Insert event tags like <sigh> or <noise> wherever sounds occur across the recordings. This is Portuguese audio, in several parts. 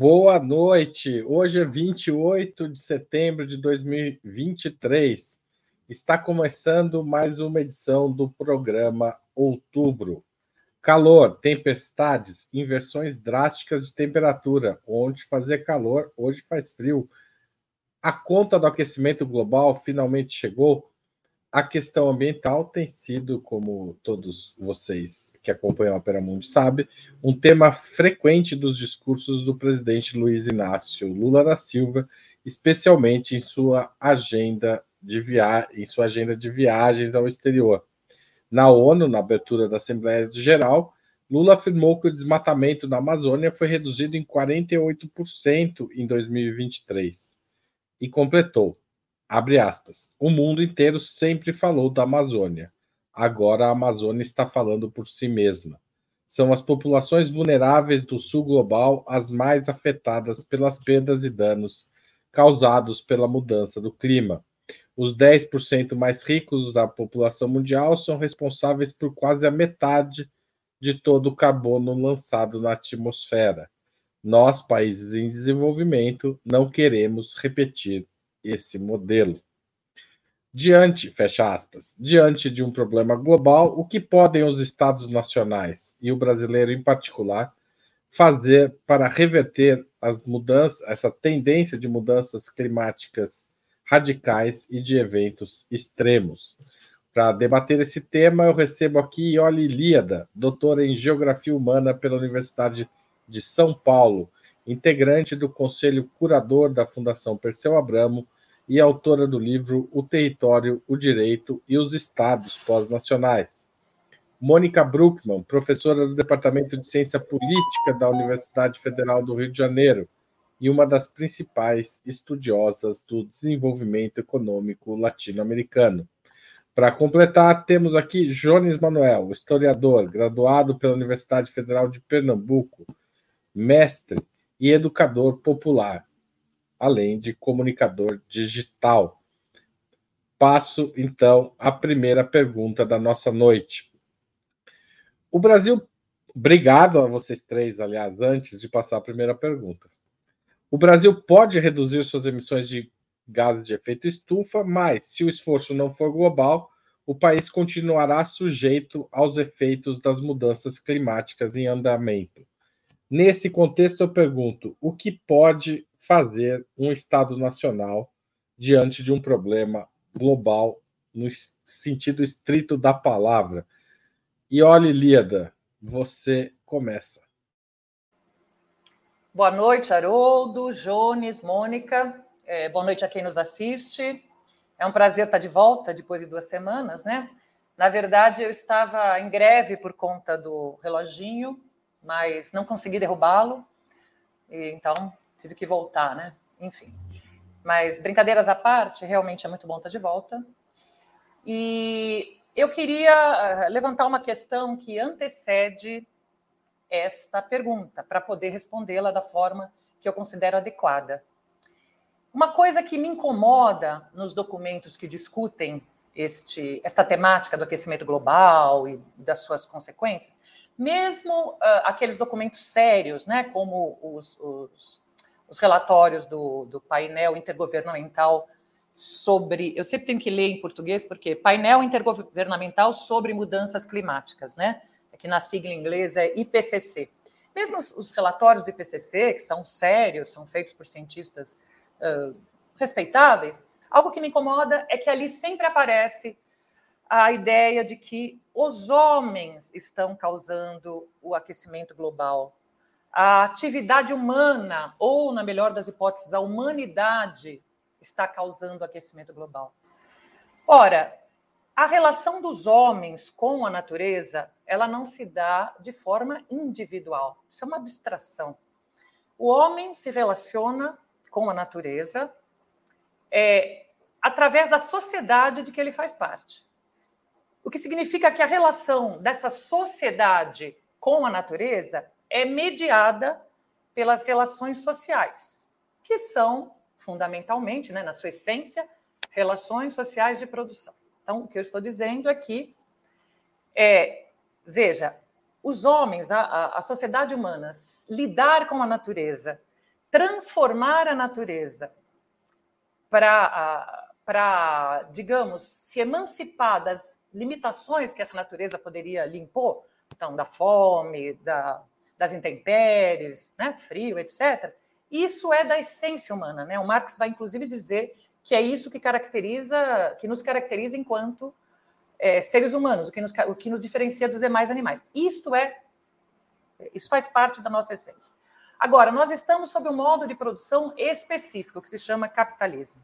Boa noite. Hoje é 28 de setembro de 2023. Está começando mais uma edição do programa Outubro. Calor, tempestades, inversões drásticas de temperatura. Onde fazer calor, hoje faz frio. A conta do aquecimento global finalmente chegou. A questão ambiental tem sido, como todos vocês que acompanha a Opera Mundi sabe, um tema frequente dos discursos do presidente Luiz Inácio Lula da Silva, especialmente em sua agenda de, via... em sua agenda de viagens ao exterior. Na ONU, na abertura da Assembleia Geral, Lula afirmou que o desmatamento na Amazônia foi reduzido em 48% em 2023 e completou, abre aspas, o mundo inteiro sempre falou da Amazônia. Agora a Amazônia está falando por si mesma. São as populações vulneráveis do sul global as mais afetadas pelas perdas e danos causados pela mudança do clima. Os 10% mais ricos da população mundial são responsáveis por quase a metade de todo o carbono lançado na atmosfera. Nós, países em desenvolvimento, não queremos repetir esse modelo. Diante, fecha aspas, diante de um problema global, o que podem os estados nacionais e o brasileiro em particular fazer para reverter as mudanças, essa tendência de mudanças climáticas radicais e de eventos extremos? Para debater esse tema, eu recebo aqui Ioli Líada, doutora em Geografia Humana pela Universidade de São Paulo, integrante do Conselho Curador da Fundação Perseu Abramo e autora do livro O Território, o Direito e os Estados Pós-Nacionais. Mônica Bruckmann, professora do Departamento de Ciência Política da Universidade Federal do Rio de Janeiro e uma das principais estudiosas do desenvolvimento econômico latino-americano. Para completar, temos aqui Jones Manuel, historiador, graduado pela Universidade Federal de Pernambuco, mestre e educador popular além de comunicador digital. Passo então à primeira pergunta da nossa noite. O Brasil, obrigado a vocês três, aliás, antes de passar a primeira pergunta. O Brasil pode reduzir suas emissões de gases de efeito estufa, mas se o esforço não for global, o país continuará sujeito aos efeitos das mudanças climáticas em andamento. Nesse contexto, eu pergunto: o que pode fazer um Estado nacional diante de um problema global no sentido estrito da palavra. E olhe, Líada, você começa. Boa noite, Haroldo, Jones, Mônica. É, boa noite a quem nos assiste. É um prazer estar de volta depois de duas semanas, né? Na verdade, eu estava em greve por conta do reloginho, mas não consegui derrubá-lo. Então, tive que voltar, né? Enfim. Mas brincadeiras à parte, realmente é muito bom estar de volta. E eu queria eh, levantar uma questão que antecede esta pergunta, para poder respondê-la da forma que eu considero adequada. Uma coisa que me incomoda nos documentos que discutem este, esta temática do aquecimento global e das suas consequências, mesmo uh, aqueles documentos sérios, né, como os, os os relatórios do, do painel intergovernamental sobre. Eu sempre tenho que ler em português, porque painel intergovernamental sobre mudanças climáticas, né? Aqui na sigla inglesa é IPCC. Mesmo os, os relatórios do IPCC, que são sérios, são feitos por cientistas uh, respeitáveis, algo que me incomoda é que ali sempre aparece a ideia de que os homens estão causando o aquecimento global a atividade humana, ou, na melhor das hipóteses, a humanidade, está causando aquecimento global. Ora, a relação dos homens com a natureza, ela não se dá de forma individual. Isso é uma abstração. O homem se relaciona com a natureza é, através da sociedade de que ele faz parte. O que significa que a relação dessa sociedade com a natureza é mediada pelas relações sociais, que são fundamentalmente, né, na sua essência, relações sociais de produção. Então, o que eu estou dizendo é que, é, veja, os homens, a, a sociedade humana, lidar com a natureza transformar a natureza para, para, digamos, se emancipar das limitações que essa natureza poderia lhe impor, então, da fome, da, das intempéries, né, frio, etc., isso é da essência humana. Né? O Marx vai, inclusive, dizer que é isso que caracteriza, que nos caracteriza enquanto é, seres humanos, o que, nos, o que nos diferencia dos demais animais. Isto é, isso faz parte da nossa essência. Agora, nós estamos sob um modo de produção específico, que se chama capitalismo.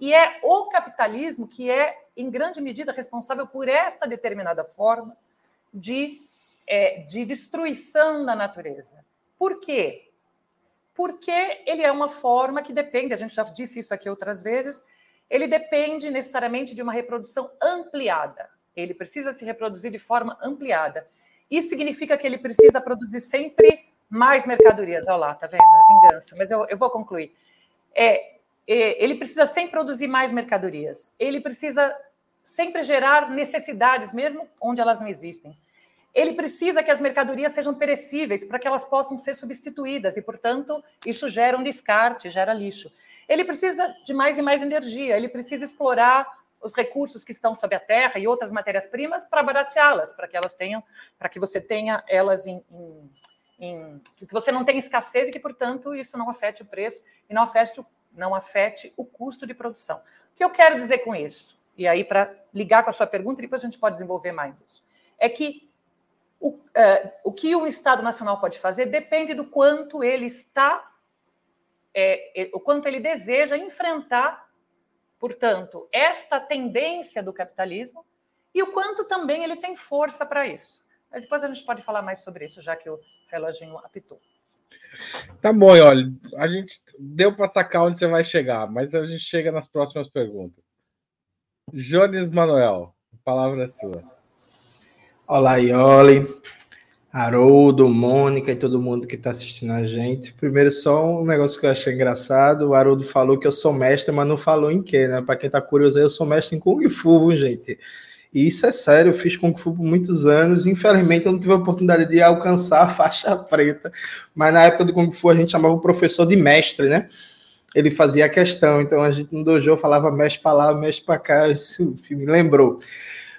E é o capitalismo que é, em grande medida, responsável por esta determinada forma de, é, de destruição da natureza. Por quê? Porque ele é uma forma que depende, a gente já disse isso aqui outras vezes, ele depende necessariamente de uma reprodução ampliada. Ele precisa se reproduzir de forma ampliada. Isso significa que ele precisa produzir sempre mais mercadorias. Olha lá, tá vendo? É vingança. Mas eu, eu vou concluir. É, é, ele precisa sempre produzir mais mercadorias. Ele precisa sempre gerar necessidades, mesmo onde elas não existem. Ele precisa que as mercadorias sejam perecíveis para que elas possam ser substituídas e, portanto, isso gera um descarte, gera lixo. Ele precisa de mais e mais energia, ele precisa explorar os recursos que estão sob a terra e outras matérias-primas para barateá-las, para que elas tenham, para que você tenha elas em, em, em, que você não tenha escassez e que, portanto, isso não afete o preço e não afete, não afete o custo de produção. O que eu quero dizer com isso? E aí, para ligar com a sua pergunta, depois a gente pode desenvolver mais isso. É que o, uh, o que o Estado Nacional pode fazer depende do quanto ele está, é, o quanto ele deseja enfrentar portanto, esta tendência do capitalismo e o quanto também ele tem força para isso. Mas depois a gente pode falar mais sobre isso, já que o reloginho apitou. Tá bom, olha, a gente deu para sacar onde você vai chegar, mas a gente chega nas próximas perguntas. Jones Manuel, a palavra é sua. Olá, Ioli. Haroldo, Mônica e todo mundo que está assistindo a gente. Primeiro, só um negócio que eu achei engraçado. O Haroldo falou que eu sou mestre, mas não falou em quê, né? Para quem está curioso, eu sou mestre em Kung Fu, gente. E isso é sério, eu fiz Kung Fu por muitos anos. Infelizmente, eu não tive a oportunidade de alcançar a faixa preta. Mas na época do Kung Fu, a gente chamava o professor de mestre, né? Ele fazia a questão. Então, a gente no dojo falava mestre para lá, mestre para cá. Isso me lembrou.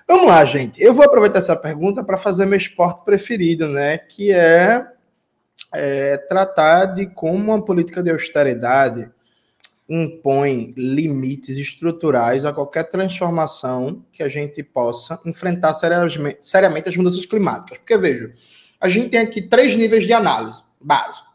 Vamos lá, gente. Eu vou aproveitar essa pergunta para fazer meu esporte preferido, né? Que é, é tratar de como uma política de austeridade impõe limites estruturais a qualquer transformação que a gente possa enfrentar seriamente as mudanças climáticas. Porque, veja, a gente tem aqui três níveis de análise básico.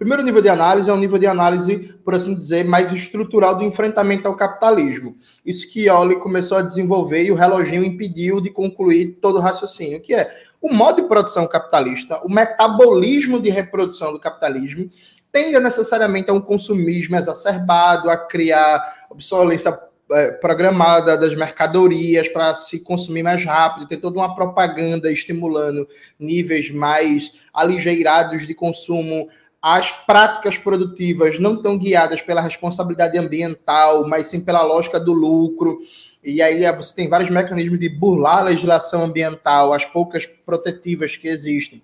Primeiro nível de análise é um nível de análise, por assim dizer, mais estrutural do enfrentamento ao capitalismo. Isso que Oli começou a desenvolver e o reloginho impediu de concluir todo o raciocínio, que é o modo de produção capitalista, o metabolismo de reprodução do capitalismo, tende necessariamente a um consumismo exacerbado, a criar obsolescência é, programada das mercadorias para se consumir mais rápido, tem toda uma propaganda estimulando níveis mais aligeirados de consumo as práticas produtivas não estão guiadas pela responsabilidade ambiental, mas sim pela lógica do lucro. E aí é, você tem vários mecanismos de burlar a legislação ambiental, as poucas protetivas que existem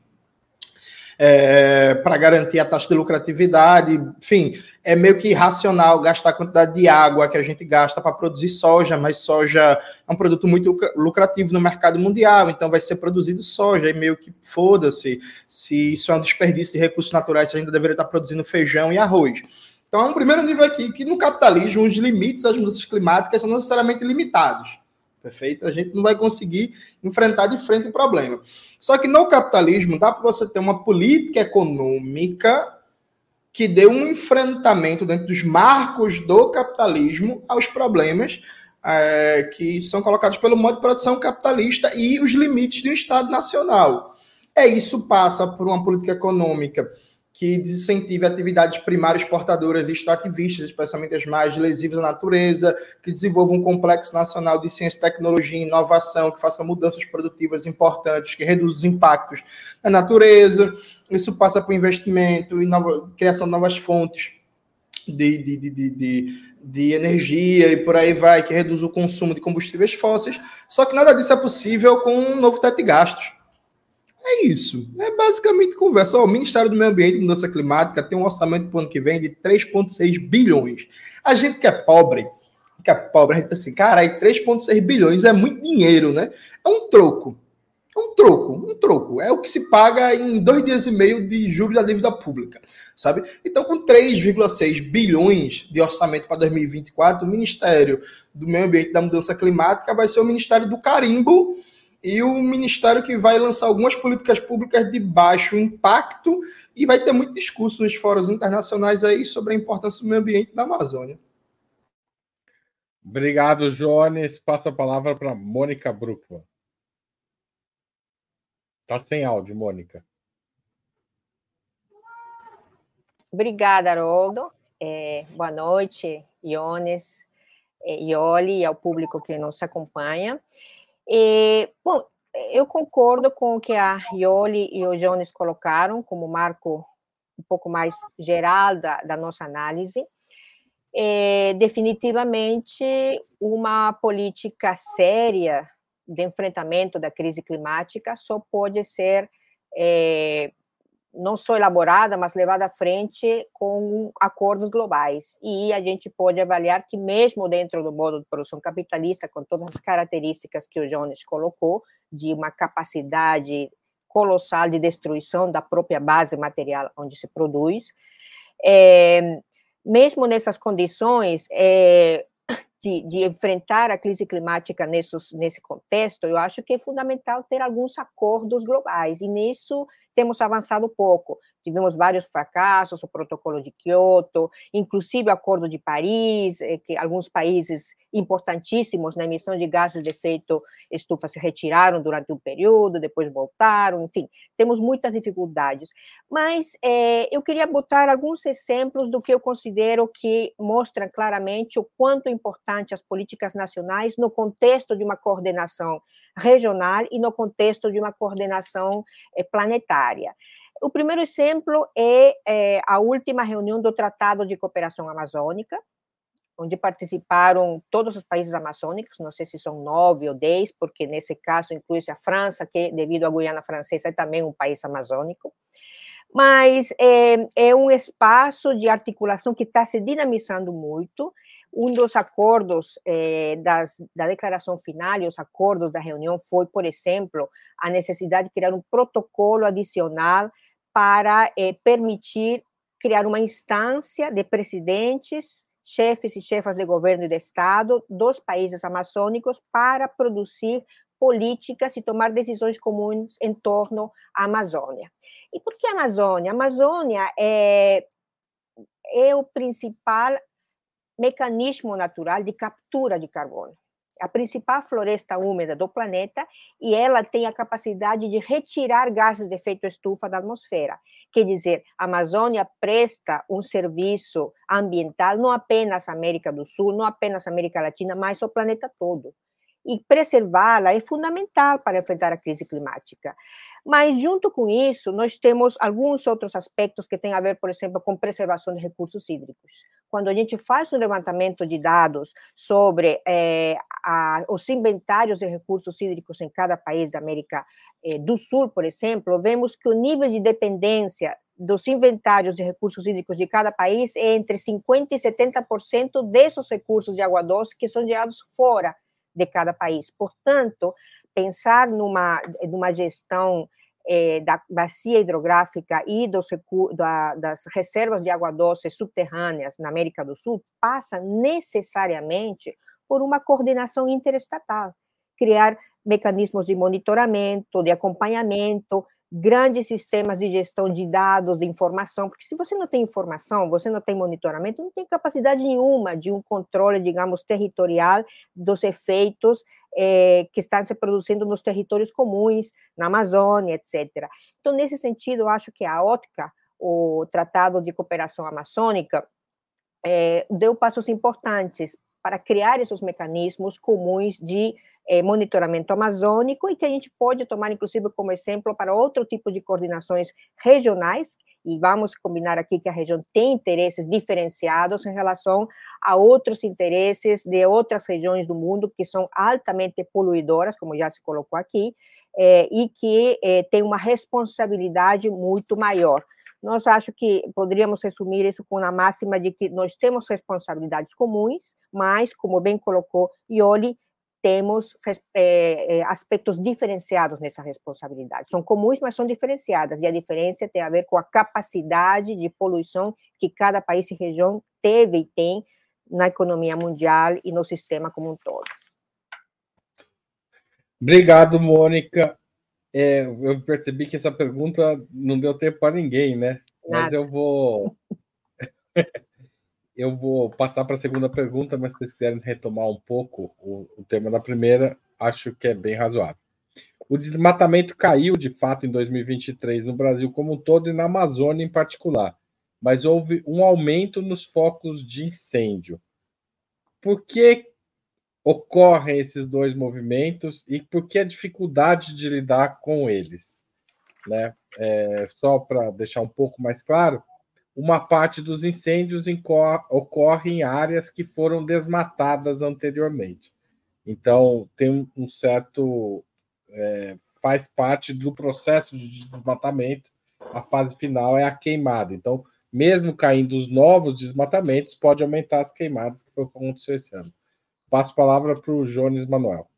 é, para garantir a taxa de lucratividade. Enfim, é meio que irracional gastar a quantidade de água que a gente gasta para produzir soja, mas soja é um produto muito lucrativo no mercado mundial, então vai ser produzido soja, e meio que foda-se se isso é um desperdício de recursos naturais, a gente deveria estar produzindo feijão e arroz. Então, é um primeiro nível aqui que no capitalismo os limites às mudanças climáticas são necessariamente limitados perfeito? A gente não vai conseguir enfrentar de frente o problema. Só que no capitalismo dá para você ter uma política econômica que dê um enfrentamento dentro dos marcos do capitalismo aos problemas é, que são colocados pelo modo de produção capitalista e os limites do Estado Nacional. É isso passa por uma política econômica que desincentive atividades primárias exportadoras e extrativistas, especialmente as mais lesivas à natureza, que desenvolva um complexo nacional de ciência, tecnologia e inovação, que faça mudanças produtivas importantes, que reduza os impactos na natureza. Isso passa por investimento e criação de novas fontes de, de, de, de, de energia e por aí vai, que reduz o consumo de combustíveis fósseis. Só que nada disso é possível com um novo teto de gastos É isso. É basicamente conversa. o Ministério do Meio Ambiente e Mudança Climática tem um orçamento para o ano que vem de 3,6 bilhões. A gente que é pobre, que é pobre, a gente assim, cara, aí 3,6 bilhões é muito dinheiro, né? É um troco. É um troco, um troco. É o que se paga em dois dias e meio de juros da dívida pública, sabe? Então, com 3,6 bilhões de orçamento para 2024, o Ministério do Meio Ambiente e da Mudança Climática vai ser o Ministério do Carimbo e o Ministério que vai lançar algumas políticas públicas de baixo impacto e vai ter muito discurso nos fóruns internacionais aí sobre a importância do meio ambiente da Amazônia. Obrigado, Jones. Passa a palavra para Mônica Bruckmann. Tá sem áudio, Mônica. Obrigada, Haroldo. É, boa noite, Iones, é, Ioli e ao público que nos acompanha. É, bom, eu concordo com o que a Ioli e o Jones colocaram como marco um pouco mais geral da, da nossa análise. É, definitivamente, uma política séria de enfrentamento da crise climática só pode ser é, não só elaborada, mas levada à frente com acordos globais. E a gente pode avaliar que, mesmo dentro do modo de produção capitalista, com todas as características que o Jones colocou, de uma capacidade colossal de destruição da própria base material onde se produz, é, mesmo nessas condições, é, de, de, enfrentar a crise climática nesse contexto, eu acho que é fundamental ter alguns acordos globais, e nisso temos avançado pouco. Tivemos vários fracassos, o protocolo de Kyoto, inclusive o Acordo de Paris, eh, que alguns países importantíssimos na emissão de gases de efeito estufa se retiraram durante um período, depois voltaram, enfim, temos muitas dificuldades. Mas é, eu queria botar alguns exemplos do que eu considero que mostram claramente o quanto importante as políticas nacionais no contexto de uma coordenação regional e no contexto de uma coordenação é, planetária. O primeiro exemplo é, é, a última reunião do Tratado de Cooperação Amazônica, onde participaram todos os países amazônicos, não sei se são nove ou dez, porque nesse caso inclui-se a França, que devido à Guiana Francesa é também um país amazônico, mas é, é um espaço de articulação que está se dinamizando muito, um dos acordos eh, das, da declaração final e os acordos da reunião foi, por exemplo, a necessidade de criar um protocolo adicional para eh, permitir criar uma instância de presidentes, chefes e chefas de governo e de Estado dos países amazônicos para produzir políticas e tomar decisões comuns em torno à Amazônia. E por que a Amazônia? A Amazônia é, é o principal mecanismo natural de captura de carbono. A principal floresta úmida do planeta e ela tem a capacidade de retirar gases de efeito estufa da atmosfera. Quer dizer, a Amazônia presta um serviço ambiental não apenas à América do Sul, não apenas à América Latina, mas ao planeta todo e preservá-la é fundamental para enfrentar a crise climática. Mas, junto com isso, nós temos alguns outros aspectos que têm a ver, por exemplo, com preservação de recursos hídricos. Quando a gente faz um levantamento de dados sobre eh, a, os inventários de recursos hídricos em cada país da América eh, do Sul, por exemplo, vemos que o nível de dependência dos inventários de recursos hídricos de cada país é entre 50% e 70% desses recursos de água doce que são gerados fora de cada país. Portanto, pensar numa, numa gestão eh, da bacia hidrográfica e dos, da, das reservas de água doce subterrâneas na América do Sul passa necessariamente por uma coordenação interestatal, criar mecanismos de monitoramento, de acompanhamento, grandes sistemas de gestão de dados, de informação, porque se você não tem informação, você não tem monitoramento, não tem capacidade nenhuma de um controle, digamos, territorial dos efeitos eh, que estão se produzindo nos territórios comuns, na Amazônia, etc. Então, nesse sentido, eu acho que a ótica, o Tratado de Cooperação Amazônica, eh, deu passos importantes para criar esses mecanismos comuns de é, monitoramento amazônico e que a gente pode tomar, inclusive, como exemplo para outro tipo de coordenações regionais e vamos combinar aqui que a região tem interesses diferenciados em relação a outros interesses de outras regiões do mundo que são altamente poluidoras, como já se colocou aqui, é, e que é, tem uma responsabilidade muito maior. Nós acho que poderíamos resumir isso com a máxima de que nós temos responsabilidades comuns, mas, como bem colocou Ioli, temos é, aspectos diferenciados nessa responsabilidade. São comuns, mas são diferenciadas, e a diferença tem a ver com a capacidade de poluição que cada país e região teve e tem na economia mundial e no sistema como um todo. Obrigado, Mônica. É, eu percebi que essa pergunta não deu tempo para ninguém, né? Nada. Mas eu vou. <laughs> eu vou passar para a segunda pergunta, mas se vocês quiserem retomar um pouco o, o tema da primeira, acho que é bem razoável. O desmatamento caiu de fato em 2023 no Brasil como um todo e na Amazônia em particular, mas houve um aumento nos focos de incêndio. Por que ocorrem esses dois movimentos e por que a dificuldade de lidar com eles. Né? É, só para deixar um pouco mais claro, uma parte dos incêndios ocorre em áreas que foram desmatadas anteriormente. Então, tem um certo. É, faz parte do processo de desmatamento, a fase final é a queimada. Então, mesmo caindo os novos desmatamentos, pode aumentar as queimadas, que foi o que aconteceu esse ano. Passo a palavra para o Jones Manuel.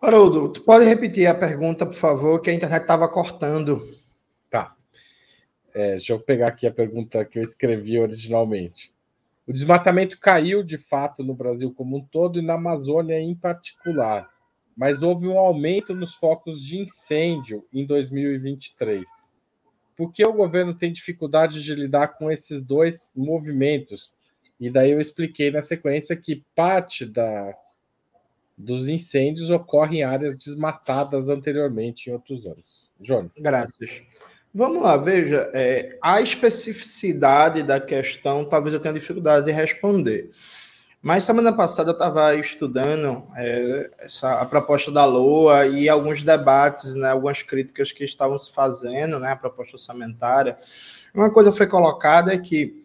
Haroldo, tu pode repetir a pergunta, por favor, que a internet estava cortando. É, deixa eu pegar aqui a pergunta que eu escrevi originalmente. O desmatamento caiu de fato no Brasil como um todo e na Amazônia em particular, mas houve um aumento nos focos de incêndio em 2023. Por que o governo tem dificuldade de lidar com esses dois movimentos, e daí eu expliquei na sequência que parte da, dos incêndios ocorre em áreas desmatadas anteriormente em outros anos. Jonas. Graças. Vamos lá, veja, é, a especificidade da questão talvez eu tenha dificuldade de responder. Mas semana passada eu estava estudando é, essa, a proposta da LOA e alguns debates, né, algumas críticas que estavam se fazendo, né, a proposta orçamentária. Uma coisa foi colocada é que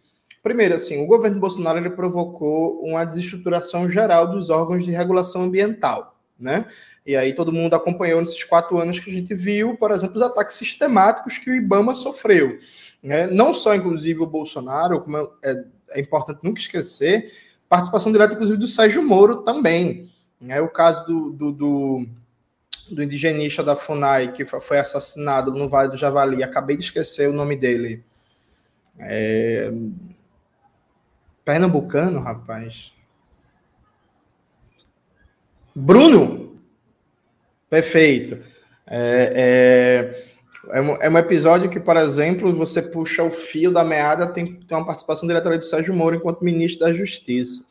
Primeiro, assim, o governo Bolsonaro ele provocou uma desestruturação geral dos órgãos de regulação ambiental, né? E aí todo mundo acompanhou nesses quatro anos que a gente viu, por exemplo, os ataques sistemáticos que o IBAMA sofreu. Né? Não só, inclusive, o Bolsonaro, como é, é importante nunca esquecer, participação direta, inclusive, do Sérgio Moro também. Né? O caso do, do, do, do indigenista da FUNAI, que foi assassinado no Vale do Javali, acabei de esquecer o nome dele. É, Pernambucano, rapaz. Bruno? Perfeito. É, é, é, um, é, um, episódio que, por exemplo, você puxa o fio da meada, tem, tem uma participação direta do Sérgio Moro enquanto ministro da Justiça.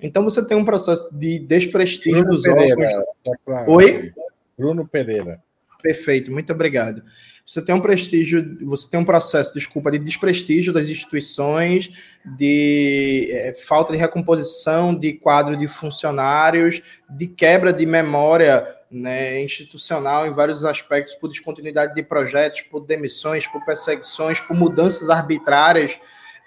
Então você tem um processo de desprestígio Bruno dos Pereira, órgãos. Oi? Bruno Pereira. Perfeito, muito obrigado você tem um prestígio, você tem um processo, desculpa, de desprestígio das instituições, de é, falta de recomposição de quadro de funcionários, de quebra de memória né, institucional em vários aspectos, por descontinuidade de projetos, por demissões, por perseguições, por mudanças arbitrárias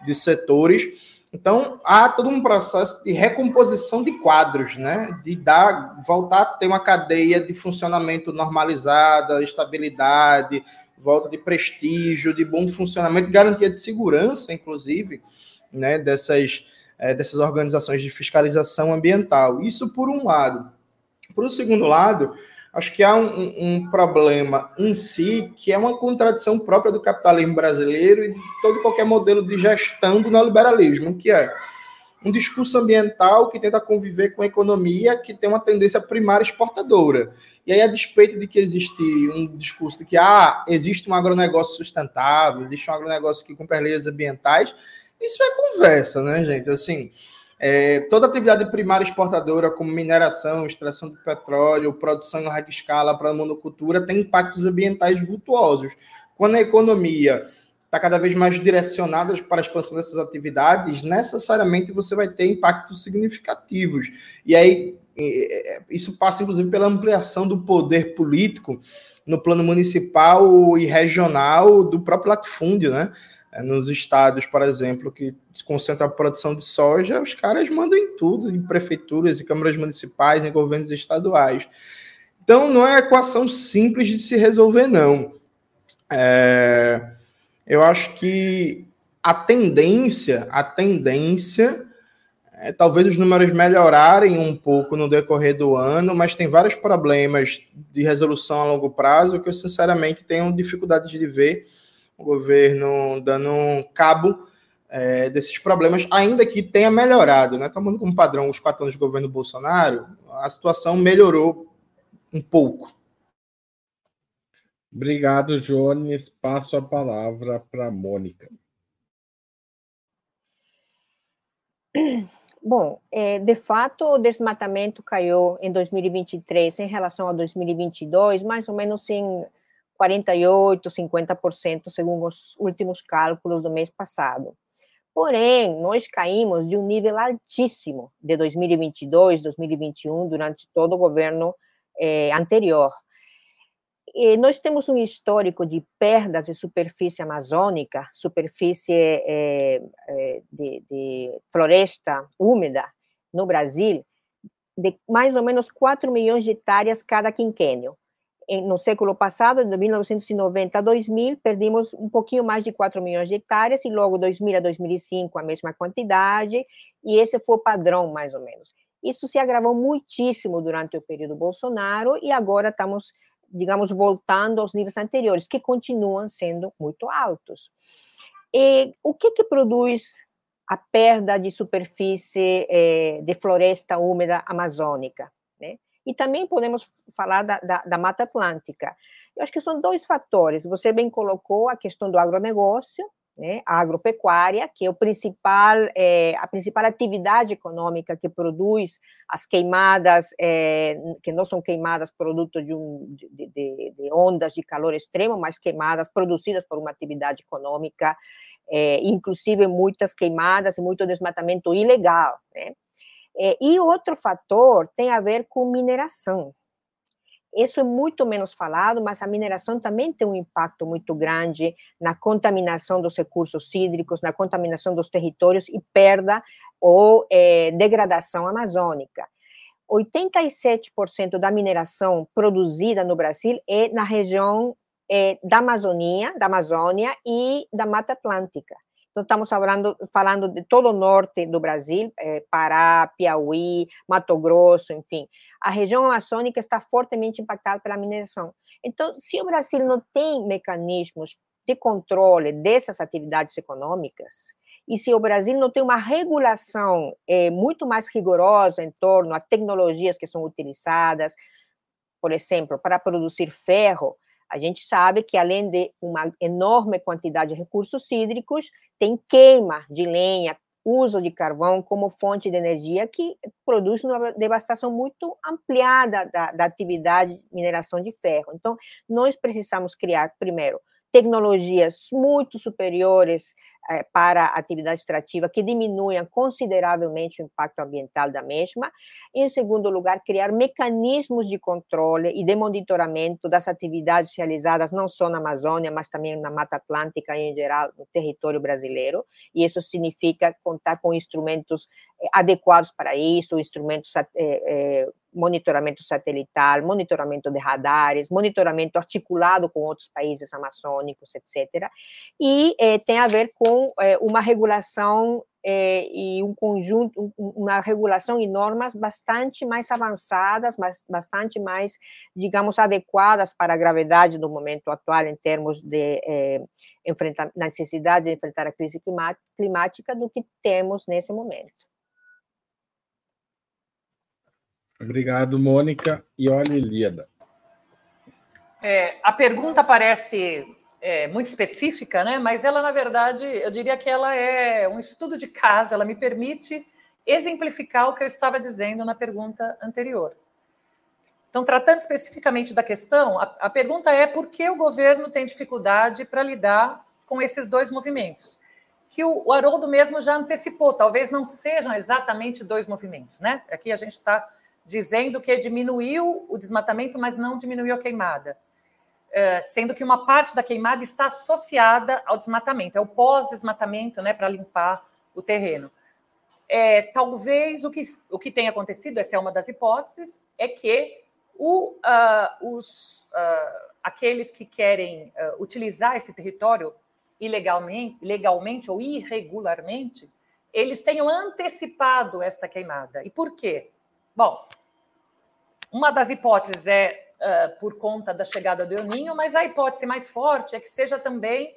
de setores. Então, há todo um processo de recomposição de quadros, né? De dar, voltar a ter uma cadeia de funcionamento normalizada, estabilidade, volta de prestígio, de bom funcionamento, garantia de segurança, inclusive, né, dessas, é, dessas organizações de fiscalização ambiental. Isso por um lado. Por um segundo lado, acho que há um, um, problema em si que é uma contradição própria do capitalismo brasileiro e de todo qualquer modelo de gestão do neoliberalismo, que é um discurso ambiental que tenta conviver com a economia que tem uma tendência primária exportadora. E aí, a despeito de que existe um discurso de que ah, existe um agronegócio sustentável, existe um agronegócio que cumpre as leis ambientais, isso é conversa, né, gente? Assim, é, toda atividade primária exportadora, como mineração, extração de petróleo, produção em larga escala para a monocultura, tem impactos ambientais vultuosos. Quando a economia está cada vez mais direcionadas para a expansão dessas atividades, necessariamente você vai ter impactos significativos. E aí, isso passa, inclusive, pela ampliação do poder político no plano municipal e regional do próprio latifúndio, né? É, nos estados, por exemplo, que se concentra a produção de soja, os caras mandam em tudo, em prefeituras, em câmaras municipais, em governos estaduais. Então, não é equação simples de se resolver, não. É, eu acho que a tendência, a tendência é, talvez os números melhorarem um pouco no decorrer do ano, mas tem vários problemas de resolução a longo prazo que eu sinceramente tenho dificuldade de ver o governo dando um cabo é, desses problemas, ainda que tenha melhorado, né? Tomando como padrão os quatro anos de governo Bolsonaro, a situação melhorou um pouco. Obrigado, Jones. Passo a palavra para a Mônica. Bom, é, de fato, o desmatamento caiu em 2023 em relação a 2022, mais ou menos em 48, 50%, segundo os últimos cálculos do mês passado. Porém, nós caímos de um nível altíssimo de 2022, 2021, durante todo o governo eh, anterior. E nós temos um histórico de perdas de superfície amazônica, superfície eh, eh, de, de floresta úmida no Brasil, de mais ou menos 4 milhões de hectares cada quinquênio no século passado, de 1990 a 2000, perdemos um pouquinho mais de 4 milhões de hectares, e logo 2000 a 2005 a mesma quantidade, e esse foi o padrão, mais ou menos. Isso se agravou muitíssimo durante o período Bolsonaro, e agora estamos, digamos, voltando aos níveis anteriores, que continuam sendo muito altos. E o que, que produz a perda de superfície eh, de floresta úmida amazônica? E também podemos falar da, da, da, Mata Atlântica. Eu acho que são dois fatores. Você bem colocou a questão do agronegócio, né, a agropecuária, que é o principal, é, a principal atividade econômica que produz as queimadas, é, que não são queimadas produto de, um, de, de, de, ondas de calor extremo, mas queimadas produzidas por uma atividade econômica, é, inclusive muitas queimadas e muito desmatamento ilegal, né? É, e outro fator tem a ver com mineração. Isso é muito menos falado, mas a mineração também tem um impacto muito grande na contaminação dos recursos hídricos, na contaminação dos territórios e perda ou é, degradação amazônica. 87% da mineração produzida no Brasil é na região é, da Amazônia, da Amazônia e da Mata Atlântica. Então, estamos falando, falando de todo o norte do Brasil, é, Pará, Piauí, Mato Grosso, enfim. A região amazônica está fortemente impactada pela mineração. Então, se o Brasil não tem mecanismos de controle dessas atividades econômicas, e se o Brasil não tem uma regulação é, muito mais rigorosa em torno a tecnologias que são utilizadas, por exemplo, para produzir ferro, a gente sabe que, além de uma enorme quantidade de recursos hídricos, tem queima de lenha, uso de carvão como fonte de energia, que produz uma devastação muito ampliada da, da atividade de mineração de ferro. Então, nós precisamos criar, primeiro, tecnologias muito superiores eh, para a atividade extrativa, que diminuam consideravelmente o impacto ambiental da mesma. Em segundo lugar, criar mecanismos de controle e de monitoramento das atividades realizadas não só na Amazônia, mas também na Mata Atlântica e, em geral, no território brasileiro. E isso significa contar com instrumentos eh, adequados para isso, instrumentos eh, monitoramento satelital, monitoramento de radares, monitoramento articulado com outros países amazônicos, etc. E eh, tem a ver com eh, uma regulação eh, e um conjunto, uma regulação e normas bastante mais avançadas, mas bastante mais, digamos, adequadas para a gravidade do momento atual em termos de enfrentar necessidade de enfrentar a crise climática do que temos nesse momento. Obrigado, Mônica. E olha, Ilíada. É, a pergunta parece é, muito específica, né? mas ela, na verdade, eu diria que ela é um estudo de caso, ela me permite exemplificar o que eu estava dizendo na pergunta anterior. Então, tratando especificamente da questão, a, a pergunta é por que o governo tem dificuldade para lidar com esses dois movimentos? Que o, o Haroldo mesmo já antecipou, talvez não sejam exatamente dois movimentos, né? Aqui a gente está dizendo que diminuiu o desmatamento, mas não diminuiu a queimada. É, sendo que uma parte da queimada está associada ao desmatamento, é o pós-desmatamento, né, para limpar o terreno. É, talvez o que, o que tenha acontecido, essa é uma das hipóteses, é que o, uh, os, uh, aqueles que querem uh, utilizar esse território ilegalmente, legalmente ou irregularmente, eles tenham antecipado esta queimada. E por quê? Bom, uma das hipóteses é uh, por conta da chegada do El mas a hipótese mais forte é que seja também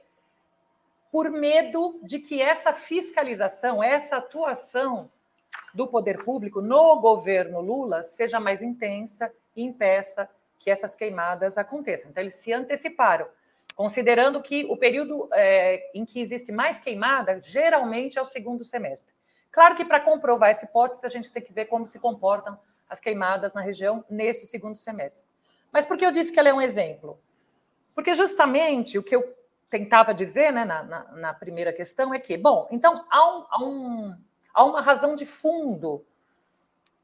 por medo de que essa fiscalização, essa atuação do poder público no governo Lula seja mais intensa e impeça que essas queimadas aconteçam. Então, eles se anteciparam, considerando que o período é, em que existe mais queimada geralmente é o segundo semestre. Claro que para comprovar essa hipótese, a gente tem que ver como se comportam as queimadas na região nesse segundo semestre. Mas por que eu disse que ela é um exemplo? Porque justamente o que eu tentava dizer né, na, na, na primeira questão é que, bom, então há, um, há, um, há uma razão de fundo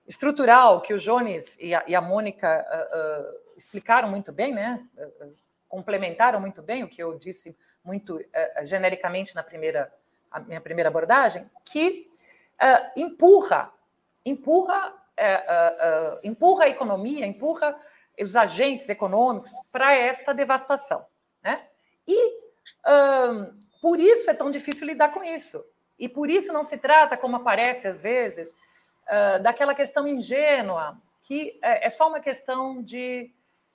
estrutural que o Jones e a, e a Mônica uh, uh, explicaram muito bem, né? Uh, complementaram muito bem o que eu disse muito genericamente na primeira minha primeira abordagem, que empurra empurra empurra a economia, empurra os agentes econômicos para esta devastação, né? E por isso é tão difícil lidar com isso. E por isso não se trata, como aparece às vezes, uh, daquela questão ingênua, que é, só uma questão de,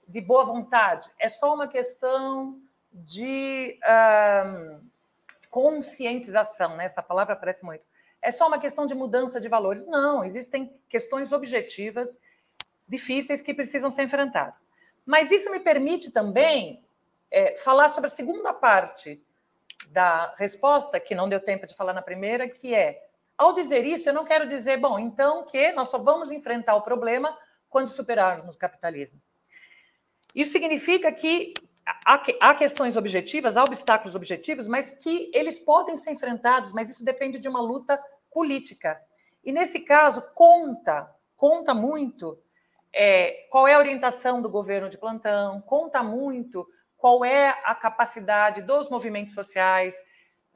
de, boa vontade, é só uma questão de uh, conscientização, né? essa palavra aparece muito. É só uma questão de mudança de valores. Não, existem questões objetivas difíceis que precisam ser enfrentadas. Mas isso me permite também é, falar sobre a segunda parte da resposta, que não deu tempo de falar na primeira, que é, ao dizer isso, eu não quero dizer, bom, então que nós só vamos enfrentar o problema quando superarmos o capitalismo. Isso significa que há questões objetivas, há obstáculos objetivos, mas que eles podem ser enfrentados, mas isso depende de uma luta política. E nesse caso, conta, conta muito é, qual é a orientação do governo de plantão, conta muito qual é a capacidade dos movimentos sociais,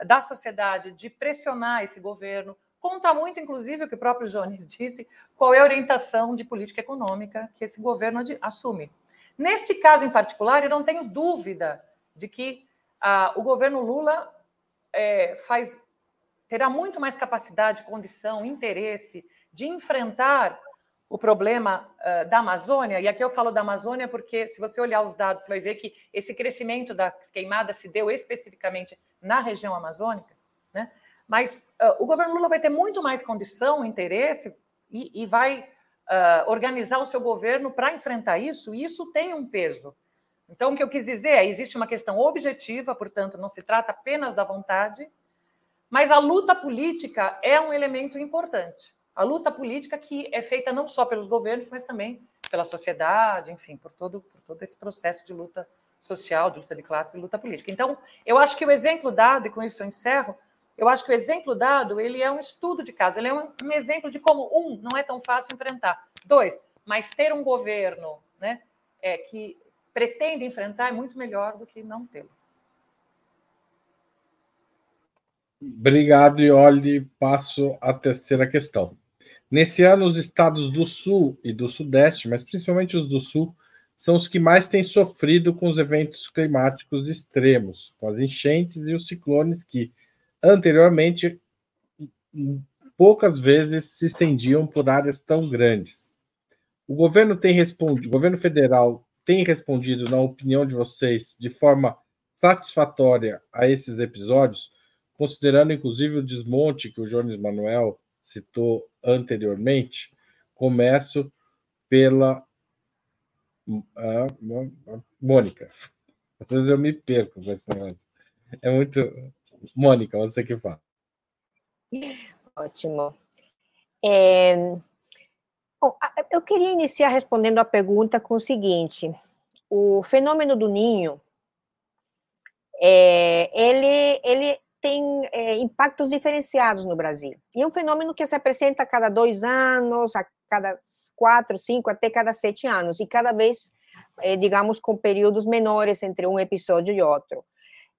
da sociedade de pressionar esse governo. Conta muito, inclusive, o que o próprio Jones <laughs> disse, qual é a orientação de política econômica que esse governo assume. Neste caso em particular, eu não tenho dúvida de que ah, o governo Lula é, faz, terá muito mais capacidade, condição, interesse de enfrentar o problema uh, da Amazônia, e aqui eu falo da Amazônia porque, se você olhar os dados, você vai ver que esse crescimento das queimadas se deu especificamente na região amazônica, né? Mas uh, o governo Lula vai ter muito mais condição, interesse, e, e vai uh, organizar o seu governo para enfrentar isso, e isso tem um peso. Então, o que eu quis dizer é: existe uma questão objetiva, portanto, não se trata apenas da vontade, mas a luta política é um elemento importante a luta política que é feita não só pelos governos, mas também pela sociedade, enfim, por todo, por todo esse processo de luta social, de luta de classe e luta política. Então, eu acho que o exemplo dado, e com isso eu encerro, eu acho que o exemplo dado ele é um estudo de caso, ele é um, um exemplo de como, um, não é tão fácil enfrentar, dois, mas ter um governo né, é, que pretende enfrentar é muito melhor do que não tê-lo. Obrigado, Ioli. Passo à terceira questão. Nesse ano, os estados do Sul e do Sudeste, mas principalmente os do Sul, são os que mais têm sofrido com os eventos climáticos extremos, com as enchentes e os ciclones que, anteriormente, poucas vezes se estendiam por áreas tão grandes. O governo tem respondido, o governo federal tem respondido, na opinião de vocês, de forma satisfatória a esses episódios, considerando inclusive o desmonte que o Jones Manuel citou anteriormente, começo pela uh, Mônica. Às vezes eu me perco com esse negócio. É muito. Mônica, você que fala. Ótimo. É... Bom, eu queria iniciar respondendo a pergunta com o seguinte: o fenômeno do ninho, é, ele, ele tem é, impactos diferenciados no Brasil. E é um fenômeno que se apresenta a cada dois anos, a cada quatro, cinco, até cada sete anos, e cada vez, eh, digamos, com períodos menores entre um episódio e outro.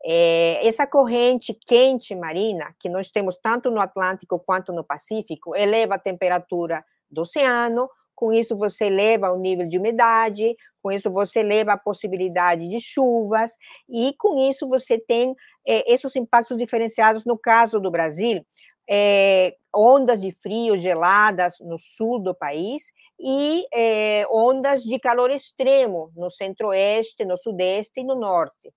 É, essa corrente quente marina, que nós temos tanto no Atlântico quanto no Pacífico, eleva a temperatura do oceano, com isso você eleva o nível de umidade, com isso você eleva a possibilidade de chuvas, e com isso você tem é, esses impactos diferenciados no caso do Brasil, é, ondas de frio geladas no sul do país e é, ondas de calor extremo no centro-oeste, no sudeste e no norte.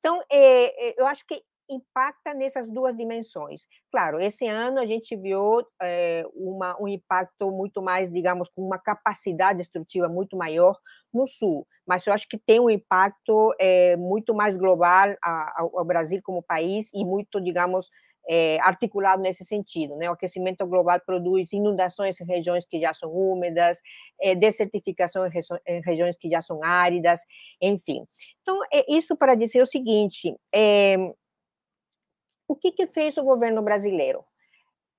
Então, é, eu acho que impacta nessas duas dimensões. Claro, esse ano a gente viu é, uma, um impacto muito mais, digamos, com uma capacidade destrutiva muito maior no Sul, mas eu acho que tem um impacto é, muito mais global ao, ao Brasil como país e muito, digamos, é, articulado nesse sentido. Né? O aquecimento global produz inundações em regiões que já são úmidas, é, desertificação em, em, regiões que já são áridas, enfim. Então, é isso para dizer o seguinte: é, o que, que fez o governo brasileiro?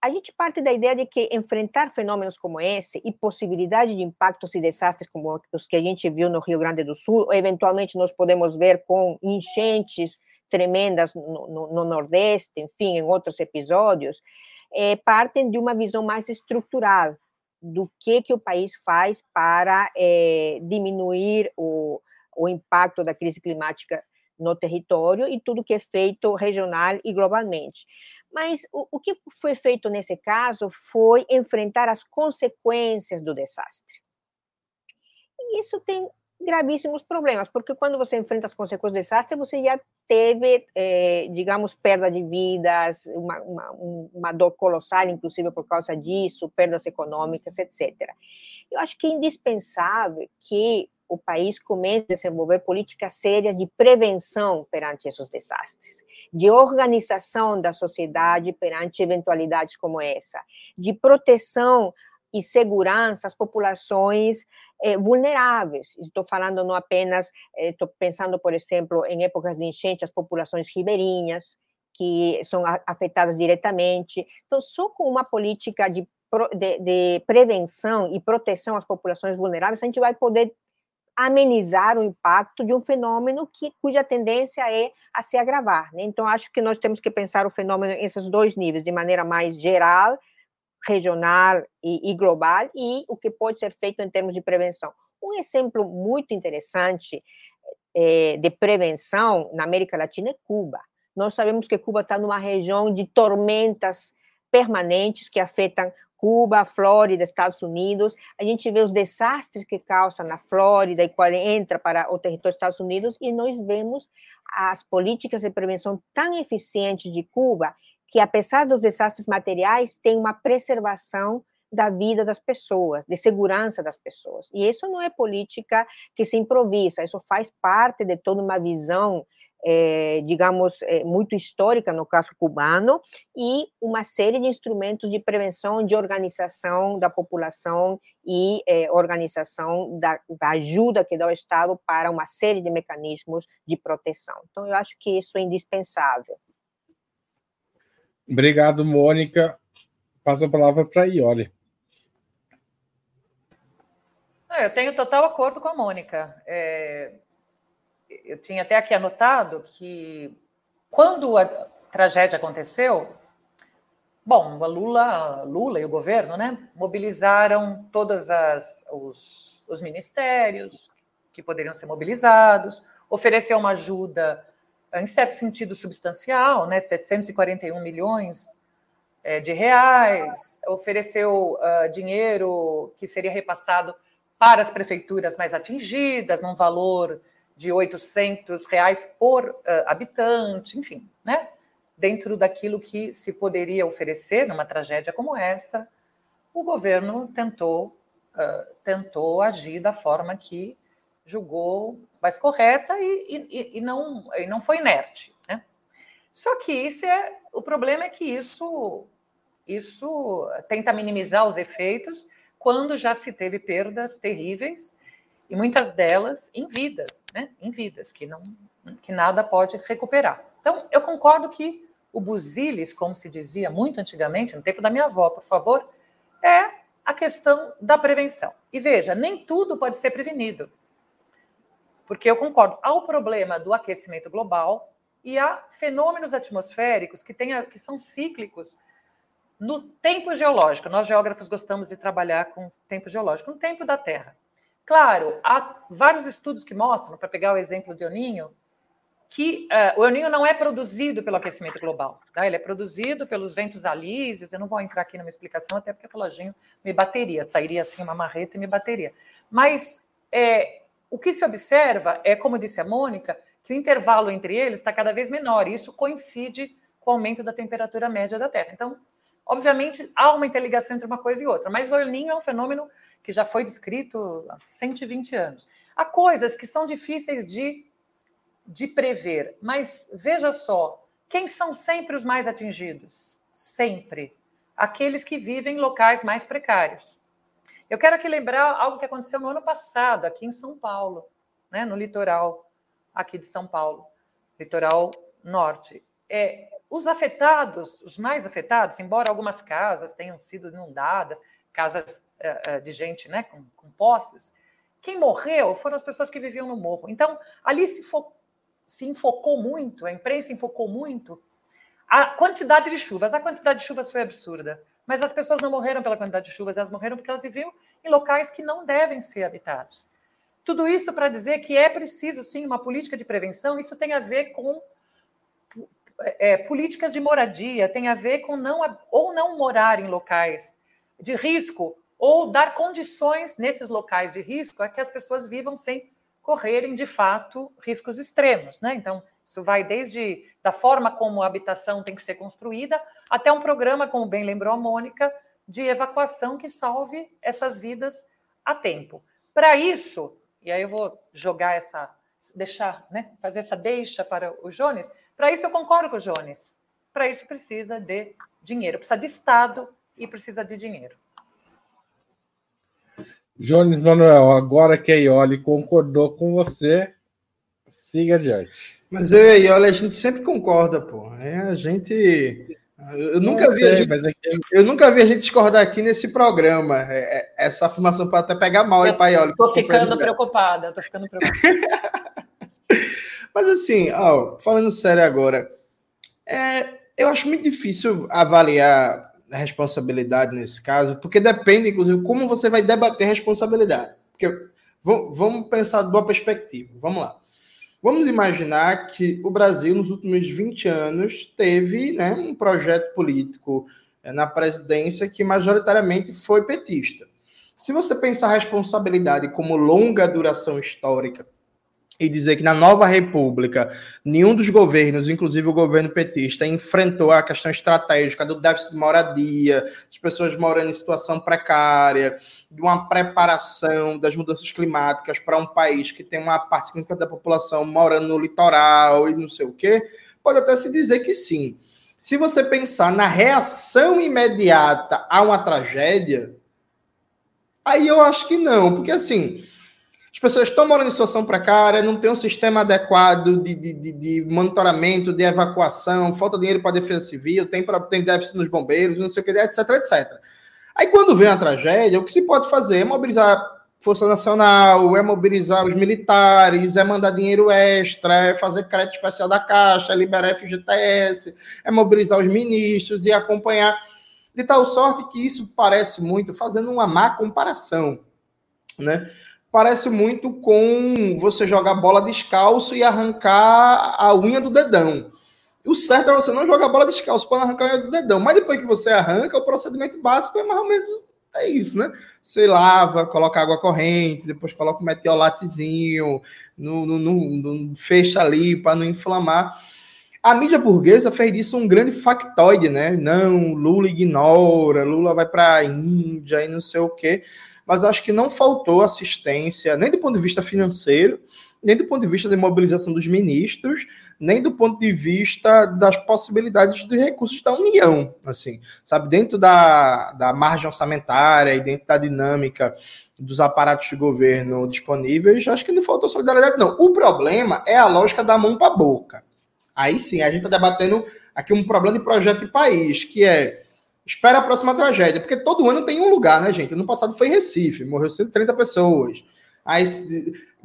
A gente parte da ideia de que enfrentar fenômenos como esse e possibilidade de impactos e desastres como os que a gente viu no Rio Grande do Sul, eventualmente nós podemos ver com enchentes tremendas no, no, no Nordeste, enfim, em outros episódios, é, partem de uma visão mais estrutural do que, que o país faz para é, diminuir o, o impacto da crise climática no território e tudo que é feito regional e globalmente. Mas o, o que foi feito nesse caso foi enfrentar as consequências do desastre. E isso tem gravíssimos problemas, porque quando você enfrenta as consequências do desastre, você já teve, eh, digamos, perda de vidas, uma, uma, uma, dor colossal, inclusive por causa disso, perdas econômicas, etc. Eu acho que é indispensável que o país comece a desenvolver políticas sérias de prevenção perante esses desastres, de organização da sociedade perante eventualidades como essa, de proteção e segurança às populações eh, vulneráveis. Estou falando não apenas, estou eh, pensando, por exemplo, em épocas de enchente, as populações ribeirinhas, que são afetadas diretamente. Então, só com uma política de, de, de prevenção e proteção às populações vulneráveis, a gente vai poder amenizar o impacto de um fenômeno que, cuja tendência é a se agravar. Né? Então, acho que nós temos que pensar o fenômeno nesses dois níveis, de maneira mais geral regional e, e global e o que pode ser feito em termos de prevenção. Um exemplo muito interessante é, de prevenção na América Latina é Cuba. Nós sabemos que Cuba está numa região de tormentas permanentes que afetam Cuba, Flórida, Estados Unidos. A gente vê os desastres que causa na Flórida e quando entra para o território dos Estados Unidos e nós vemos as políticas de prevenção tão eficientes de Cuba que, apesar dos desastres materiais, tem uma preservação da vida das pessoas, de segurança das pessoas. E isso não é política que se improvisa, isso faz parte de toda uma visão, eh, digamos, eh, muito histórica, no caso cubano, e uma série de instrumentos de prevenção, de organização da população e eh, organização da, da ajuda que dá o Estado para uma série de mecanismos de proteção. Então, eu acho que isso é indispensável. Obrigado, Mônica. Passo a palavra para a Ioli. Eu tenho total acordo com a Mônica. É, eu tinha até aqui anotado que quando a tragédia aconteceu, bom, a Lula, Lula e o governo, né, mobilizaram todos os, os ministérios que poderiam ser mobilizados, ofereceu uma ajuda em certo sentido substancial, né, 741 milhões é, de reais, ofereceu uh, dinheiro que seria repassado para as prefeituras mais atingidas, num valor de 800 reais por uh, habitante, enfim, né? dentro daquilo que se poderia oferecer numa tragédia como essa, o governo tentou, uh, tentou agir da forma que julgou mais correta e, e, e, não, e não foi inerte. Né? Só que isso é o problema é que isso, isso tenta minimizar os efeitos quando já se teve perdas terríveis e muitas delas em vidas, né? em vidas que não que nada pode recuperar. Então eu concordo que o busilis, como se dizia muito antigamente, no tempo da minha avó, por favor, é a questão da prevenção. E veja, nem tudo pode ser prevenido. Porque eu concordo, há o problema do aquecimento global e há fenômenos atmosféricos que, tem, que são cíclicos no tempo geológico. Nós, geógrafos, gostamos de trabalhar com tempo geológico, no tempo da Terra. Claro, há vários estudos que mostram, para pegar o exemplo do Ninho, que uh, o El Ninho não é produzido pelo aquecimento global, tá? ele é produzido pelos ventos alísios. Eu não vou entrar aqui numa explicação, até porque o reloginho me bateria, sairia assim uma marreta e me bateria. Mas é, o que se observa é, como disse a Mônica, que o intervalo entre eles está cada vez menor, e isso coincide com o aumento da temperatura média da Terra. Então, obviamente, há uma interligação entre uma coisa e outra, mas o El Ninho é um fenômeno que já foi descrito há 120 anos. Há coisas que são difíceis de de prever. Mas veja só, quem são sempre os mais atingidos? Sempre. Aqueles que vivem em locais mais precários. Eu quero aqui lembrar algo que aconteceu no ano passado, aqui em São Paulo, né, no litoral aqui de São Paulo, litoral norte. É, os afetados, os mais afetados, embora algumas casas tenham sido inundadas, casas uh, de gente né, com, com posses, quem morreu foram as pessoas que viviam no morro. Então, ali se focou se enfocou muito, a imprensa enfocou muito a quantidade de chuvas. A quantidade de chuvas foi absurda, mas as pessoas não morreram pela quantidade de chuvas, elas morreram porque elas viviam em locais que não devem ser habitados. Tudo isso para dizer que é preciso, sim, uma política de prevenção. Isso tem a ver com é, políticas de moradia, tem a ver com não ou não morar em locais de risco ou dar condições nesses locais de risco a que as pessoas vivam sem correrem de fato riscos extremos, né? Então, isso vai desde da forma como a habitação tem que ser construída até um programa, como bem lembrou a Mônica, de evacuação que salve essas vidas a tempo. Para isso, e aí eu vou jogar essa deixar, né, fazer essa deixa para o Jones, para isso eu concordo com o Jones. Para isso precisa de dinheiro, precisa de Estado e precisa de dinheiro. Jones Manuel, agora que a Ioli concordou com você, siga adiante. Mas eu e a Ioli, a gente sempre concorda, pô. É, a gente. Eu nunca, vi sei, gente, é que... eu nunca vi a gente discordar aqui nesse programa. É, é, essa afirmação pode até pegar mal eu, para Ioli. Tô ficando preocupada, tô ficando preocupada. Mas assim, ó, falando sério agora, é, eu acho muito difícil avaliar responsabilidade nesse caso, porque depende, inclusive, como você vai debater responsabilidade. Porque vamos pensar de boa perspectiva. Vamos lá. Vamos imaginar que o Brasil, nos últimos 20 anos, teve né, um projeto político é, na presidência que majoritariamente foi petista. Se você pensar a responsabilidade como longa duração histórica, e dizer que na nova república nenhum dos governos, inclusive o governo petista, enfrentou a questão estratégica do déficit de moradia, as pessoas morando em situação precária, de uma preparação das mudanças climáticas para um país que tem uma parte significativa da população morando no litoral e não sei o quê, pode até se dizer que sim. Se você pensar na reação imediata a uma tragédia, aí eu acho que não, porque assim as pessoas estão morando em situação precária, não tem um sistema adequado de, de, de, de monitoramento, de evacuação, falta dinheiro para a defesa civil, tem, pra, tem déficit nos bombeiros, não sei o que, etc, etc. Aí quando vem a tragédia, o que se pode fazer é mobilizar Força Nacional, é mobilizar os militares, é mandar dinheiro extra, é fazer crédito especial da Caixa, é liberar FGTS, é mobilizar os ministros e acompanhar. De tal sorte que isso parece muito, fazendo uma má comparação, né? Parece muito com você jogar bola descalço e arrancar a unha do dedão. O certo é você não jogar bola descalço para arrancar a unha do dedão. Mas depois que você arranca, o procedimento básico é mais ou menos é isso, né? Você lava, coloca água corrente, depois coloca metiolatezinho, no, no, no, no fecha ali para não inflamar. A mídia burguesa fez disso um grande factoide, né? Não, Lula ignora, Lula vai para a Índia e não sei o quê mas acho que não faltou assistência, nem do ponto de vista financeiro, nem do ponto de vista da mobilização dos ministros, nem do ponto de vista das possibilidades de recursos da União, assim, sabe, dentro da, da margem orçamentária e dentro da dinâmica dos aparatos de governo disponíveis, acho que não faltou solidariedade, não. O problema é a lógica da mão para a boca. Aí sim, a gente está debatendo aqui um problema de projeto de país, que é espera a próxima tragédia, porque todo ano tem um lugar, né, gente? No passado foi Recife, morreu 130 pessoas. Aí,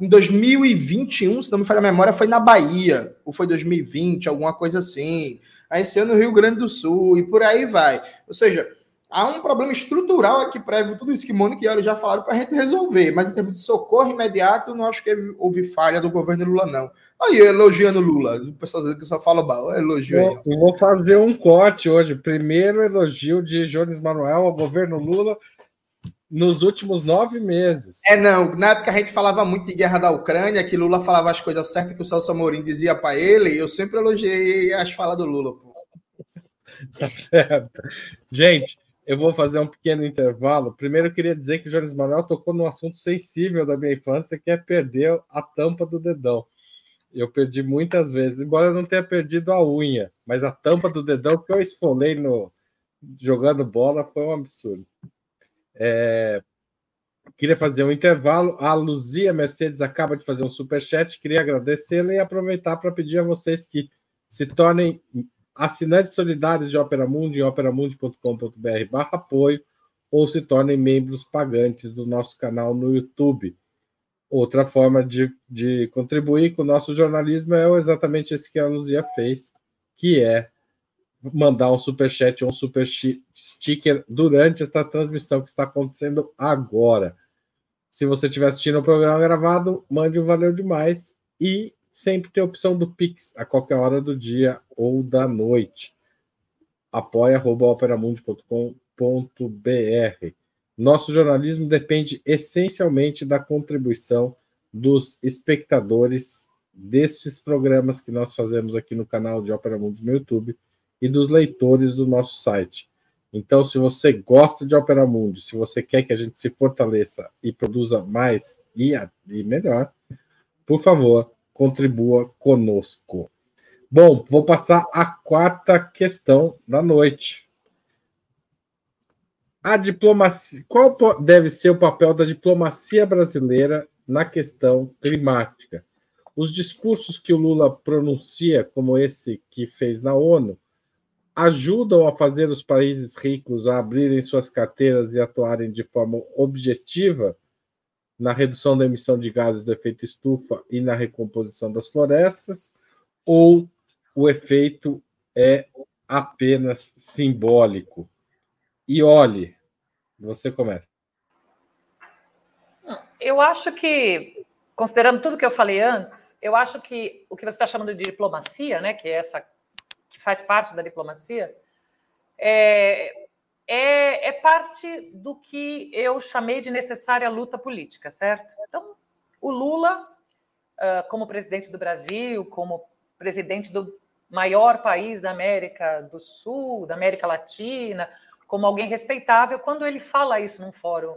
em 2021, se não me falha a memória, foi na Bahia, ou foi 2020, alguma coisa assim. Aí esse ano, Rio Grande do Sul, e por aí vai. Ou seja, há um problema estrutural aqui prévio, tudo isso que Mônica e Olho já falaram para a gente resolver, mas em termos de socorro imediato, não acho que houve falha do governo Lula, não. Aí, elogiando Lula, o pessoal que só fala mal, elogio aí. Eu vou fazer um corte hoje. Primeiro elogio de Jones Manuel ao governo Lula nos últimos nove meses. É, não. Na época a gente falava muito de guerra da Ucrânia, que Lula falava as coisas certas que o Celso Amorim dizia para ele, eu sempre elogiei as falas do Lula. Pô. <laughs> Tá certo. Gente, eu vou fazer um pequeno intervalo. Primeiro, eu queria dizer que o Jones Manuel tocou num assunto sensível da minha infância, que é perder a tampa do dedão. Eu perdi muitas vezes, embora eu não tenha perdido a unha, mas a tampa do dedão que eu esfolei no jogando bola foi um absurdo. É... Queria fazer um intervalo. A Luzia Mercedes acaba de fazer um super chat. Queria agradecê-la e aproveitar para pedir a vocês que se tornem assinantes solidários de Opera Mundi em operamundi.com.br barra apoio ou se tornem membros pagantes do nosso canal no YouTube. Outra forma de, de contribuir com o nosso jornalismo é exatamente esse que a Luzia fez, que é mandar um super chat ou um super sticker durante esta transmissão que está acontecendo agora. Se você estiver assistindo o programa gravado, mande um valeu demais e sempre tem a opção do Pix a qualquer hora do dia ou da noite. apoia.operamundi.com.br. Nosso jornalismo depende essencialmente da contribuição dos espectadores destes programas que nós fazemos aqui no canal de Opera Mundi no YouTube e dos leitores do nosso site. Então, se você gosta de Opera Mundi, se você quer que a gente se fortaleça e produza mais e, e melhor, por favor, contribua conosco. Bom, vou passar a quarta questão da noite. A diplomacia. Qual deve ser o papel da diplomacia brasileira na questão climática? Os discursos que o Lula pronuncia, como esse que fez na ONU, ajudam a fazer os países ricos a abrirem suas carteiras e atuarem de forma objetiva na redução da emissão de gases do efeito estufa e na recomposição das florestas, ou o efeito é apenas simbólico? E olhe, você começa. Eu acho que, considerando tudo que eu falei antes, eu acho que o que você está chamando de diplomacia, né, que é essa que faz parte da diplomacia, é, é, é parte do que eu chamei de necessária luta política, certo? Então, o Lula, como presidente do Brasil, como presidente do maior país da América do Sul, da América Latina, como alguém respeitável, quando ele fala isso num fórum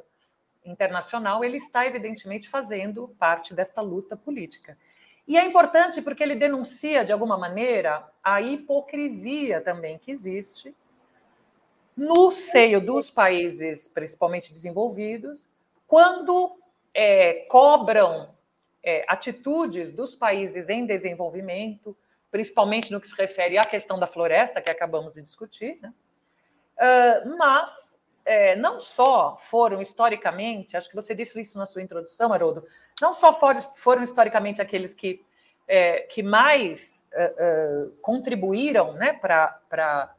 internacional, ele está evidentemente fazendo parte desta luta política. E é importante porque ele denuncia, de alguma maneira, a hipocrisia também que existe no seio dos países, principalmente desenvolvidos, quando é, cobram é, atitudes dos países em desenvolvimento, principalmente no que se refere à questão da floresta, que acabamos de discutir, né? uh, mas é, não só foram historicamente, acho que você disse isso na sua introdução, Haroldo, não só foram, foram historicamente aqueles que, é, que mais uh, uh, contribuíram né, para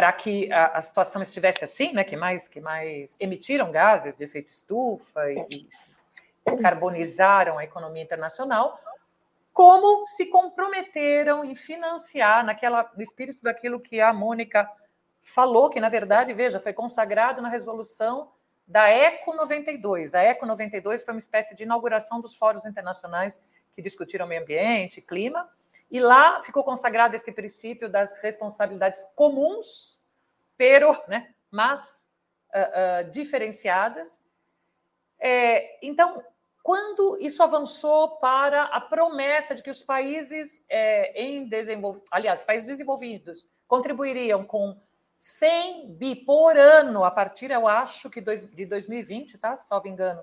para que a, a, situação estivesse assim, né, que mais que mais emitiram gases de efeito estufa e, e carbonizaram a economia internacional, como se comprometeram em financiar naquela no espírito daquilo que a Mônica falou, que na verdade, veja, foi consagrado na resolução da ECO 92. A ECO 92 foi uma espécie de inauguração dos fóruns internacionais que discutiram meio ambiente, clima, e lá ficou consagrado esse princípio das responsabilidades comuns, pero, né, mas uh, uh, diferenciadas. É, então, quando isso avançou para a promessa de que os países é, em desenvolvimento, aliás, países desenvolvidos, contribuiriam com 100 bi por ano a partir, eu acho que dois, de 2020, tá? Salvo engano,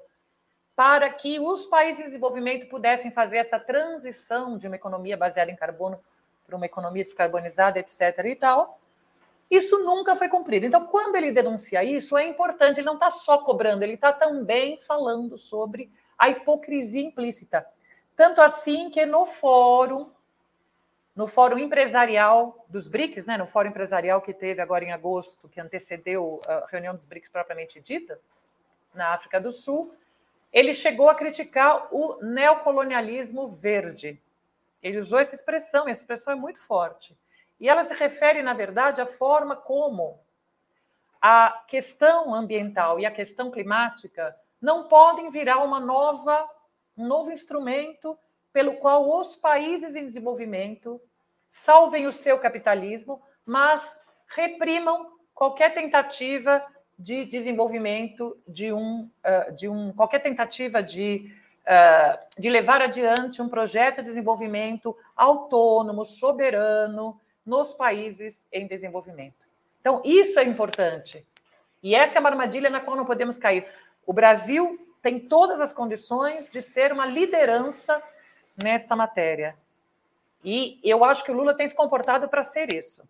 para que os países em desenvolvimento pudessem fazer essa transição de uma economia baseada em carbono para uma economia descarbonizada, etc. e tal. Isso nunca foi cumprido. Então, quando ele denuncia isso, é importante, ele não está só cobrando, ele está também falando sobre a hipocrisia implícita. Tanto assim que no fórum, no fórum empresarial dos BRICS, né, no fórum empresarial que teve agora em agosto, que antecedeu a reunião dos BRICS propriamente dita, na África do Sul, ele chegou a criticar o neocolonialismo verde. Ele usou essa expressão, essa expressão é muito forte. E ela se refere, na verdade, à forma como a questão ambiental e a questão climática não podem virar uma nova, um novo instrumento pelo qual os países em desenvolvimento salvem o seu capitalismo, mas reprimam qualquer tentativa de desenvolvimento de um, uh, de um qualquer tentativa de, uh, de levar adiante um projeto de desenvolvimento autônomo, soberano nos países em desenvolvimento. Então, isso é importante. E essa é uma armadilha na qual não podemos cair. O Brasil tem todas as condições de ser uma liderança nesta matéria. E eu acho que o Lula tem se comportado para ser isso.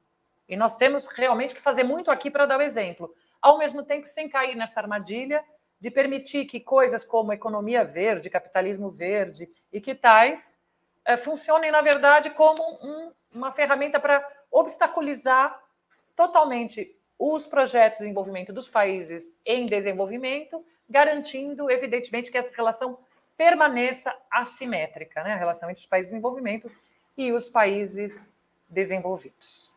E nós temos realmente que fazer muito aqui para dar o exemplo ao mesmo tempo sem cair nessa armadilha de permitir que coisas como economia verde, capitalismo verde e que tais é, funcionem, na verdade, como um, uma ferramenta para obstaculizar totalmente os projetos de desenvolvimento dos países em desenvolvimento, garantindo, evidentemente, que essa relação permaneça assimétrica, né? a relação entre os países em desenvolvimento e os países desenvolvidos.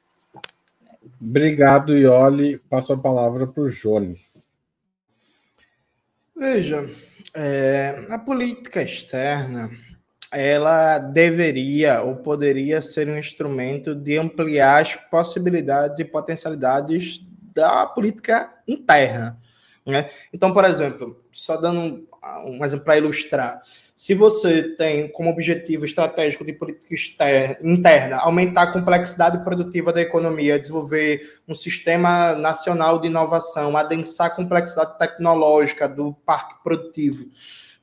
Obrigado, Ioli. Passo a palavra para o Jones. Veja, é, a política externa ela deveria ou poderia ser um instrumento de ampliar as possibilidades e potencialidades da política interna. Né? Então, por exemplo, só dando um, um exemplo para ilustrar, se você tem como objetivo estratégico de política externa, interna aumentar a complexidade produtiva da economia, desenvolver um sistema nacional de inovação, adensar a complexidade tecnológica do parque produtivo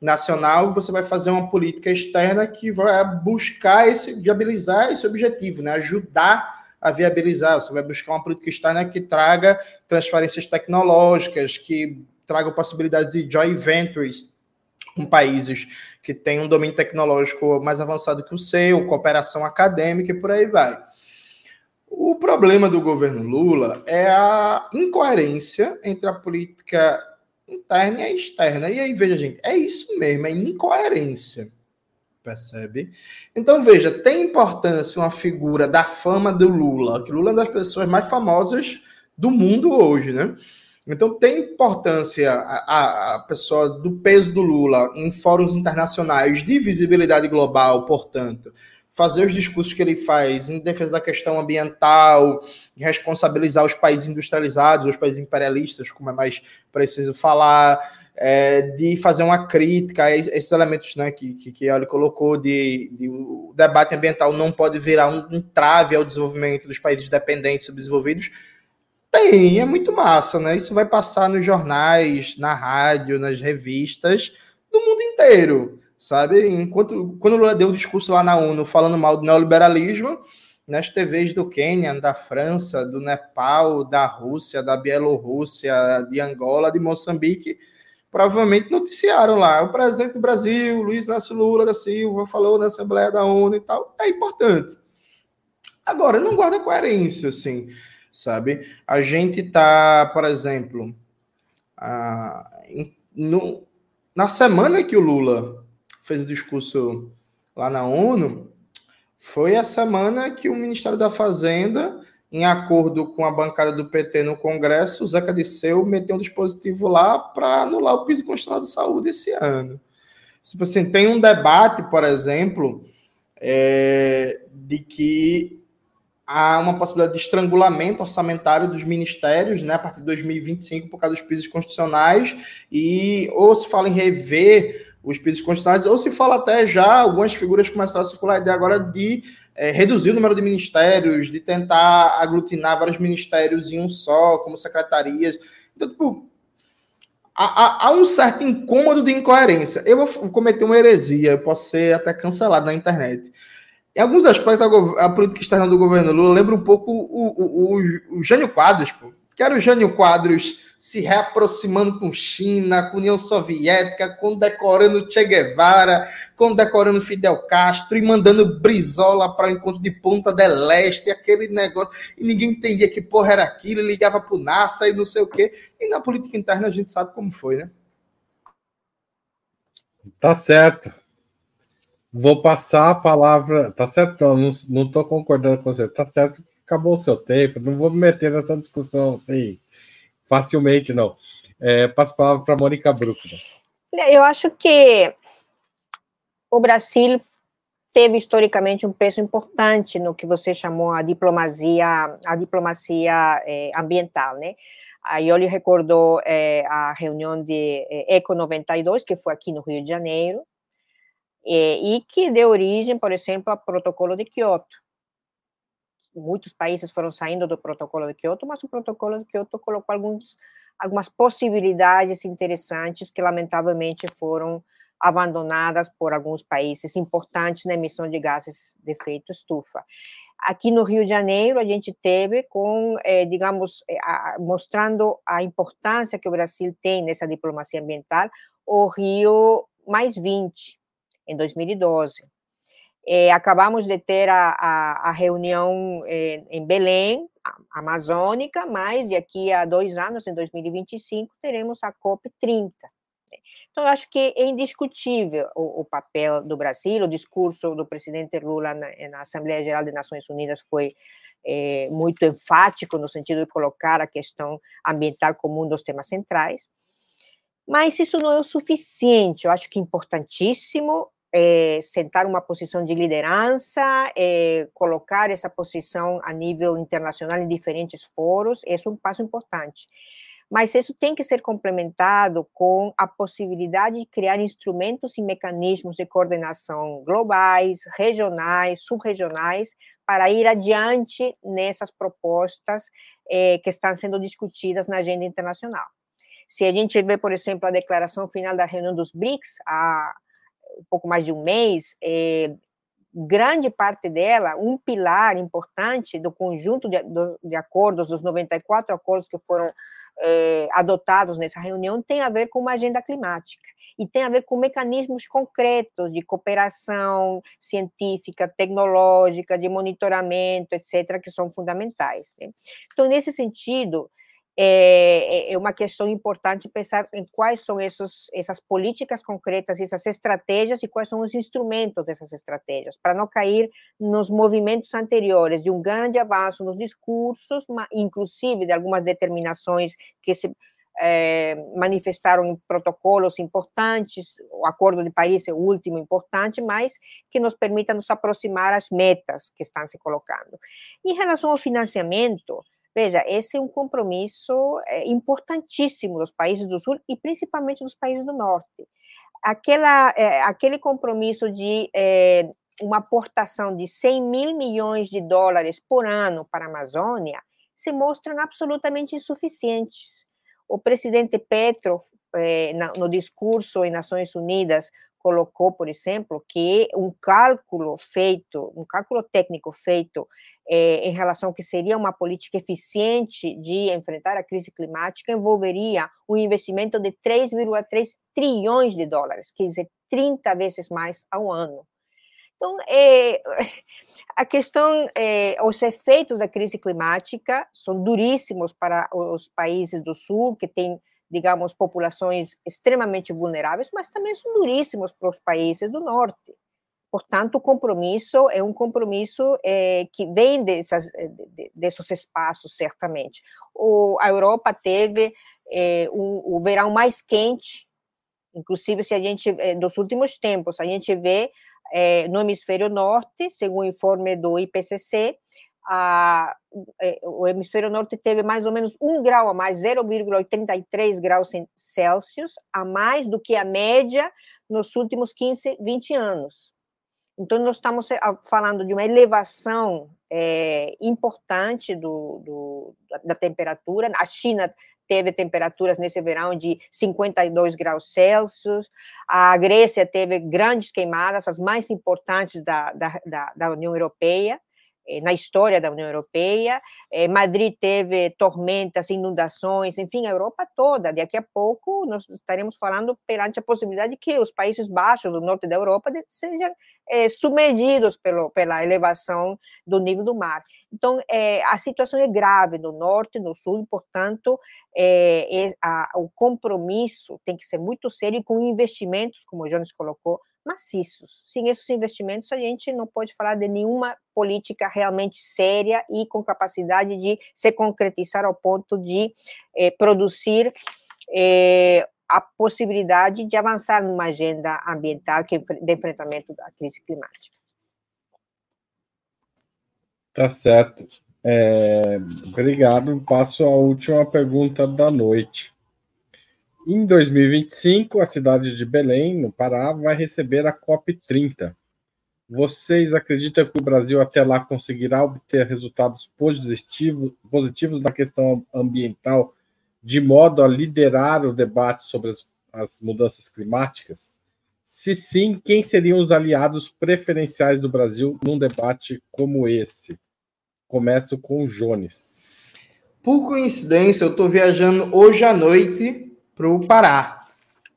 nacional, você vai fazer uma política externa que vai buscar esse, viabilizar esse objetivo, né? ajudar a viabilizar. Você vai buscar uma política externa que traga transferências tecnológicas, que traga possibilidades de joint ventures com países que têm um domínio tecnológico mais avançado que o seu, cooperação acadêmica e por aí vai. O problema do governo Lula é a incoerência entre a política interna e a externa. E aí, veja, gente, é isso mesmo, é incoerência. Percebe? Então, veja, tem importância uma figura da fama do Lula, que Lula é uma das pessoas mais famosas do mundo hoje, né? Então tem importância a, a, pessoa do peso do Lula em fóruns internacionais de visibilidade global, portanto, fazer os discursos que ele faz em defesa da questão ambiental, responsabilizar os países industrializados, os países imperialistas, como é mais preciso falar, é, de fazer uma crítica a esses elementos né, que, que, que ele colocou de, de, o debate ambiental não pode virar um, um trave ao desenvolvimento dos países dependentes subdesenvolvidos tem, é muito massa, né? Isso vai passar nos jornais, na rádio, nas revistas, no mundo inteiro, sabe? Enquanto quando Lula deu o um discurso lá na ONU falando mal do neoliberalismo, nas TVs do Quênia, da França, do Nepal, da Rússia, da Bielorrússia, de Angola, de Moçambique, provavelmente noticiaram lá. O presidente do Brasil, Luiz Inácio Lula da Silva, falou na Assembleia da ONU e tal. É importante. Agora, não guarda coerência, assim sabe? A gente tá, por exemplo, no, na semana que o Lula fez o discurso lá na ONU, foi a semana que o Ministério da Fazenda, em acordo com a bancada do PT no Congresso, o Zeca Disseu meteu um dispositivo lá para anular o piso constitucional de saúde esse ano. Tipo assim, tem um debate, por exemplo, é, de que há uma possibilidade de estrangulamento orçamentário dos ministérios, né, a partir de 2025, por causa dos pisos constitucionais, e ou se fala em rever os pisos constitucionais, ou se fala até já, algumas figuras começaram a circular a ideia agora de é, reduzir o número de ministérios, de tentar aglutinar vários ministérios em um só, como secretarias. Então, tipo, há, há, um certo incômodo de incoerência. Eu vou cometer uma heresia, eu posso ser até cancelado na internet. Em alguns aspectos, a, a, política externa do governo Lula lembra um pouco o, o, o, o Jânio Quadros, pô. Que era o Jânio Quadros se reaproximando com China, com União Soviética, condecorando Che Guevara, condecorando Fidel Castro e mandando Brizola para o encontro de Ponta del Este, aquele negócio. E ninguém entendia que porra era aquilo, ligava para o NASA e não sei o quê. E na política interna a gente sabe como foi, né? Tá certo. Vou passar a palavra. Tá certo? Não, não estou concordando com você. Tá certo, acabou o seu tempo. Não vou me meter nessa discussão assim facilmente, não. É, passo a palavra para Mônica Bruckner. Eu acho que o Brasil teve historicamente um peso importante no que você chamou a diplomacia, a diplomacia eh, ambiental, né? A Ioli recordou eh, a reunião de eh, Eco 92, que foi aqui no Rio de Janeiro, e que deu origem, por exemplo, ao protocolo de Kyoto muitos países foram saindo do protocolo de Kyoto, mas o protocolo de Kyoto colocou alguns, algumas possibilidades interessantes que, lamentavelmente, foram abandonadas por alguns países importantes na emissão de gases de efeito estufa. Aqui no Rio de Janeiro, a gente teve com, eh, digamos, eh, a, mostrando a importância que o Brasil tem nessa diplomacia ambiental, o Rio mais 20, em 2012. É, acabamos de ter a, a, a reunião é, em Belém, amazônica, mas daqui a dois anos, em 2025, teremos a COP30. Então, eu acho que é indiscutível o, o, papel do Brasil, o discurso do presidente Lula na, na Assembleia Geral das Nações Unidas foi é, muito enfático no sentido de colocar a questão ambiental como um dos temas centrais, mas isso não é o suficiente, eu acho que é importantíssimo é, sentar uma posição de liderança, é, colocar essa posição a nível internacional em diferentes foros, esse é um passo importante. Mas isso tem que ser complementado com a possibilidade de criar instrumentos e mecanismos de coordenação globais, regionais, subregionais, para ir adiante nessas propostas eh, que estão sendo discutidas na agenda internacional. Se a gente vê, por exemplo, a declaração final da reunião dos BRICS, a, um pouco mais de um mês, é, grande parte dela, um pilar importante do conjunto de, de acordos, dos 94 acordos que foram é, adotados nessa reunião, tem a ver com uma agenda climática e tem a ver com mecanismos concretos de cooperação científica, tecnológica, de monitoramento, etc., que são fundamentais. Né? Então, nesse sentido, é, é, é uma questão importante pensar em quais são esses, essas políticas concretas, essas estratégias e quais são os instrumentos dessas estratégias, para não cair nos movimentos anteriores de um grande avanço nos discursos, inclusive de algumas determinações que se é, manifestaram em protocolos importantes, o Acordo de Paris é o último importante, mas que nos permita nos aproximar às metas que estão se colocando. Em relação ao financiamento, Veja, esse é um compromisso eh, importantíssimo dos países do Sul e principalmente dos países do Norte. Aquela, é, aquele compromisso de é, uma aportação de 100 mil milhões de dólares por ano para a Amazônia se mostram absolutamente insuficientes. O presidente Petro, é, no discurso em Nações Unidas, colocou, por exemplo, que um cálculo feito, um cálculo técnico feito é, em relação ao que seria uma política eficiente de enfrentar a crise climática envolveria um investimento de 3,3 trilhões de dólares, quer dizer, 30 vezes mais ao ano. Então, é, <laughs> a questão, é, os efeitos da crise climática são duríssimos para os países do Sul, que têm, digamos, populações extremamente vulneráveis, mas também são duríssimos para os países do Norte. Portanto, o compromisso é um compromisso é, que vem dessas, eh, desses espaços, certamente. O, a Europa teve é, um, o verão mais quente, inclusive, se a gente, é, dos últimos tempos, a gente vê no hemisfério norte, segundo o informe do IPCC, a, o hemisfério norte teve mais ou menos um grau a mais, 0,83 graus Celsius, a mais do que a média nos últimos 15, 20 anos. Então, nós estamos eh, falando de uma elevação é, importante do, do, da temperatura. A China teve temperaturas nesse verão de 52 graus Celsius. A Grécia teve grandes queimadas, as mais importantes da, da, da, da União Europeia. Eh, na história da União Europeia. Eh, Madrid teve tormentas, inundações, enfim, a Europa toda. Daqui a pouco nós estaremos falando perante a possibilidade de que os Países Baixos do norte da Europa sejam é, submergidos pelo, pela elevação do nível do mar. Então, é, a situação é grave no norte, no sul, portanto, é, a, o compromisso tem que ser muito sério com investimentos, como o Jones colocou, maciços. Sem esses investimentos, a gente não pode falar de nenhuma política realmente séria e com capacidade de se concretizar ao ponto de eh, produzir eh, a possibilidade de avançar numa agenda ambiental que, de enfrentamento da crise climática. Tá certo. É, obrigado. Passo a última pergunta da noite. Em 2025, a cidade de Belém, no Pará, vai receber a COP30. Vocês acreditam que o Brasil até lá conseguirá obter resultados positivos, positivos na questão ambiental, de modo a liderar o debate sobre as, as mudanças climáticas? Se sim, quem seriam os aliados preferenciais do Brasil num debate como esse? Começo com o Jones. Por coincidência, eu estou viajando hoje à noite para o Pará,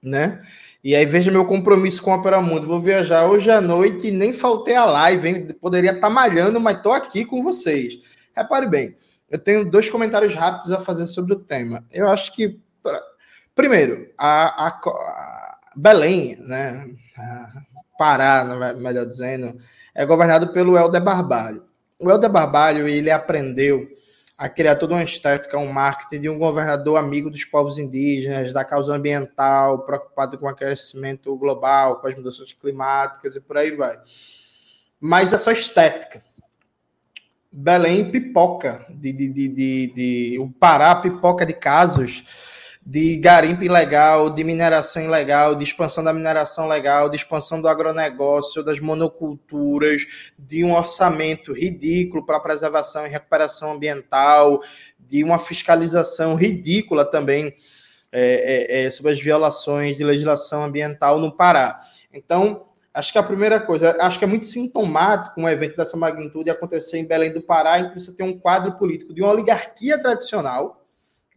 né? E aí veja meu compromisso com a Opera Mundo. Vou viajar hoje à noite e nem faltei a live, hein? Poderia estar tá malhando, mas estou aqui com vocês. Repare bem, eu tenho dois comentários rápidos a fazer sobre o tema. Eu acho que, primeiro, a, a, a Belém, né? A Pará, melhor dizendo, é governado pelo Helder Barbalho. O Helder Barbalho, ele aprendeu a criar toda uma estética, um marketing de um governador amigo dos povos indígenas, da causa ambiental, preocupado com o aquecimento global, com as mudanças climáticas e por aí vai. Mas essa estética. Belém pipoca, de, de, de, de, de o Pará pipoca de casos de garimpo ilegal, de mineração ilegal, de expansão da mineração legal, de expansão do agronegócio, das monoculturas, de um orçamento ridículo para preservação e recuperação ambiental, de uma fiscalização ridícula também é, é, é, sobre as violações de legislação ambiental no Pará. Então, acho que a primeira coisa, acho que é muito sintomático um evento dessa magnitude acontecer em Belém do Pará, em que você tem um quadro político de uma oligarquia tradicional,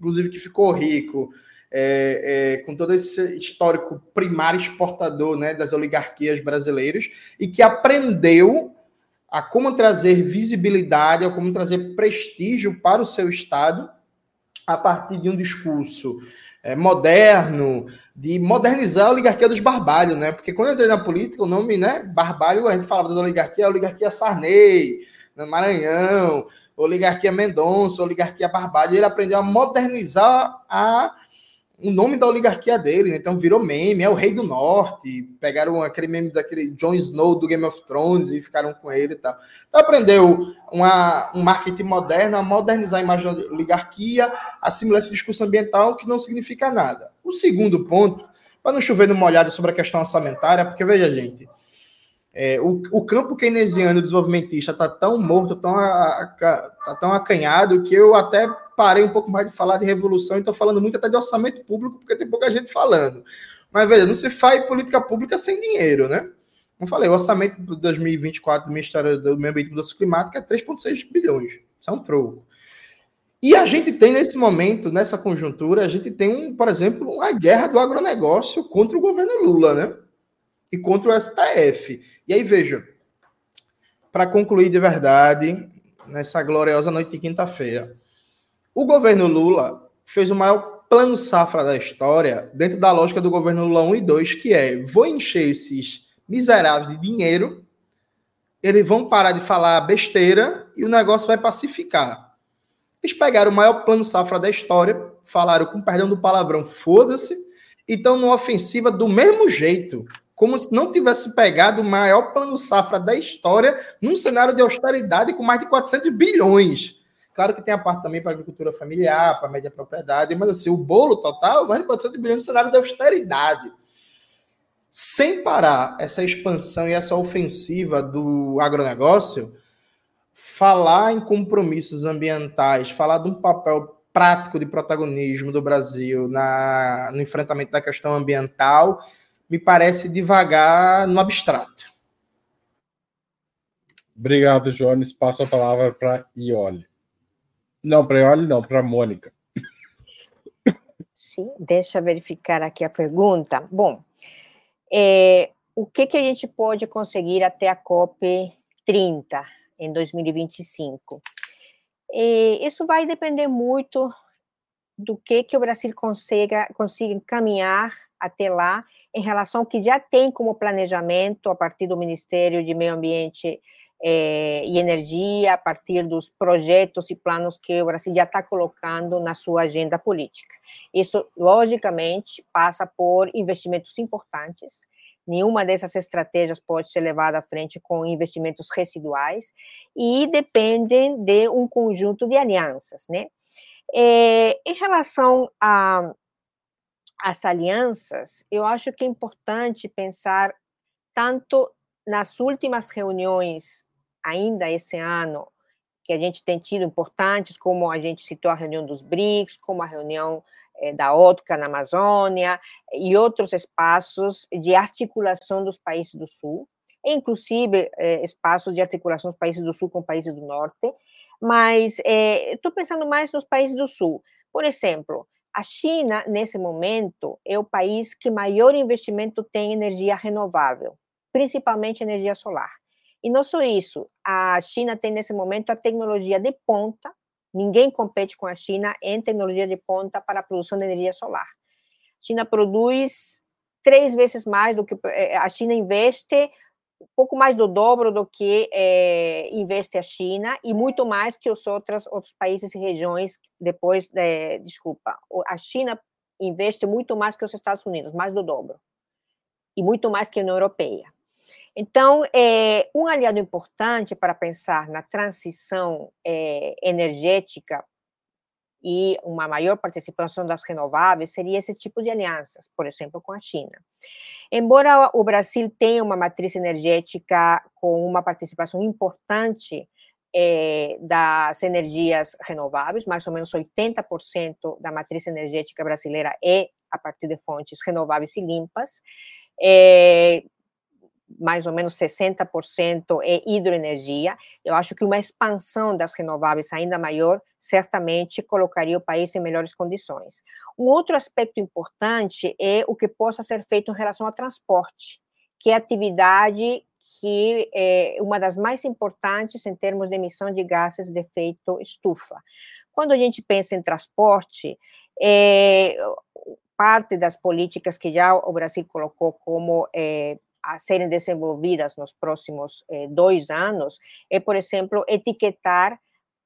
inclusive que ficou rico, é, é, com todo esse histórico primário exportador né, das oligarquias brasileiras, e que aprendeu a como trazer visibilidade, a como trazer prestígio para o seu Estado a partir de um discurso é, moderno, de modernizar a oligarquia dos barbalhos, né? Porque quando eu entrei na política, o nome, né, barbalho, a gente falava das oligarquias, a oligarquia Sarney, no Maranhão, oligarquia Mendonça, oligarquia Barbalho, ele aprendeu a modernizar a o nome da oligarquia dele, né? então virou meme, é o rei do norte, pegaram aquele meme daquele Jon Snow do Game of Thrones e ficaram com ele e tal. Então aprendeu uma, um marketing moderno, a modernizar a imagem da oligarquia, assimilar esse discurso ambiental que não significa nada. O segundo ponto, para não chover numa olhada sobre a questão orçamentária, porque veja, gente, é, o, o, campo keynesiano desenvolvimentista está tão morto, tão, tá tão acanhado, que eu até parei um pouco mais de falar de revolução e estou falando muito até de orçamento público, porque tem pouca gente falando. Mas veja, não se faz política pública sem dinheiro, né? Como falei, o orçamento de 2024 do Ministério do Meio Ambiente e Mudança Climática é 3,6 bilhões. Isso é um troco. E a gente tem, nesse momento, nessa conjuntura, a gente tem, um, por exemplo, uma guerra do agronegócio contra o governo Lula, né? E contra o STF. E aí, veja, para concluir de verdade, nessa gloriosa noite de quinta-feira, o governo Lula fez o maior plano safra da história dentro da lógica do governo Lula 1 e 2, que é: vou encher esses miseráveis de dinheiro, eles vão parar de falar besteira e o negócio vai pacificar. Eles pegaram o maior plano safra da história, falaram com perdão do palavrão, foda-se, e estão numa ofensiva do mesmo jeito como se não tivesse pegado o maior plano safra da história num cenário de austeridade com mais de 400 bilhões. Claro que tem a parte também para agricultura familiar, para a média propriedade, mas assim, o bolo total, mais de 400 bilhões no cenário de austeridade. Sem parar essa expansão e essa ofensiva do agronegócio, falar em compromissos ambientais, falar de um papel prático de protagonismo do Brasil na, no enfrentamento da questão ambiental me parece devagar no abstrato. Obrigado, Jones. Passo a palavra para Iole. Não, para Iole não, para Mônica. Sim, deixa eu verificar aqui a pergunta. Bom, é, o que, que a gente pode conseguir até a COP 30 em 2025? E isso vai depender muito do que, que o Brasil consiga, consiga encaminhar até lá em relação ao que já tem como planejamento a partir do Ministério de Meio Ambiente eh, e Energia, a partir dos projetos e planos que o Brasil já está colocando na sua agenda política. Isso, logicamente, passa por investimentos importantes, Nenhuma dessas estratégias pode ser levada à frente com investimentos residuais e dependem de um conjunto de alianças, né? É, em relação a as alianças, eu acho que é importante pensar tanto nas últimas reuniões, ainda esse ano, que a gente tem tido importantes, como a gente citou a reunião dos BRICS, como a reunião eh, da ótica na Amazônia e outros espaços de articulação dos países do Sul, inclusive eh, espaços de articulação dos países do Sul com países do Norte, mas estou eh, pensando mais nos países do Sul. Por exemplo, a China, nesse momento, é o país que maior investimento tem em energia renovável, principalmente energia solar. E não só isso, a China tem nesse momento a tecnologia de ponta Ninguém compete com a China em tecnologia de ponta para a produção de energia solar. A China produz três vezes mais do que eh, a China investe, pouco mais do dobro do que é, investe a China e muito mais que os outros, outros países e regiões. Depois, de, desculpa, a China investe muito mais que os Estados Unidos, mais do dobro, e muito mais que a União Europeia. Então, é, um aliado importante para pensar na transição é, energética e uma maior participação das renováveis seria esse tipo de alianças, por exemplo, com a China. Embora o Brasil tenha uma matriz energética com uma participação importante é, das energias renováveis, mais ou menos 80% da matriz energética brasileira é a partir de fontes renováveis e limpas. É, mais ou menos 60% é hidroenergia. Eu acho que uma expansão das renováveis ainda maior certamente colocaria o país em melhores condições. Um outro aspecto importante é o que possa ser feito em relação ao transporte, que é atividade que é uma das mais importantes em termos de emissão de gases de efeito estufa. Quando a gente pensa em transporte, é, parte das políticas que já o Brasil colocou como é, a serem desenvolvidas nos próximos eh, dois anos é, por exemplo, etiquetar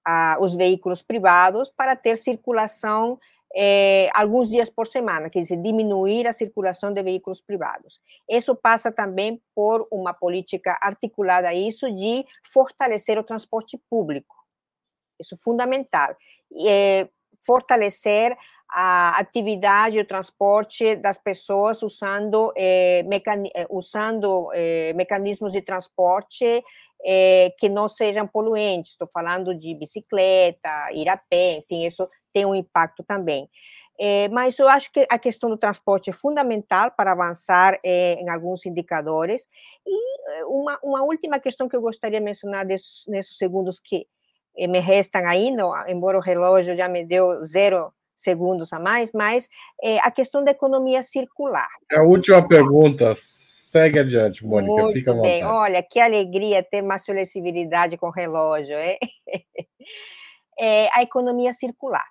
ah, os veículos privados para ter circulação eh, alguns dias por semana, quer dizer, diminuir a circulação de veículos privados. Isso passa também por uma política articulada a isso de fortalecer o transporte público. Isso é fundamental. E, eh, fortalecer a atividade o transporte das pessoas usando, eh, eh, usando eh, mecanismos de transporte eh, que não sejam poluentes. Estou falando de bicicleta, ir a pé, enfim, isso tem um impacto também. Eh, mas eu acho que a questão do transporte é fundamental para avançar eh, em alguns indicadores. E uma, uma última questão que eu gostaria de mencionar desses, nesses segundos que me restam ainda, embora o relógio já me deu zero segundos a mais, mas é, a questão da economia circular. É a última pergunta. Segue adiante, Mônica. Muito Fica bem. Olha, que alegria ter uma flexibilidade com relógio. É? <laughs> é a economia circular.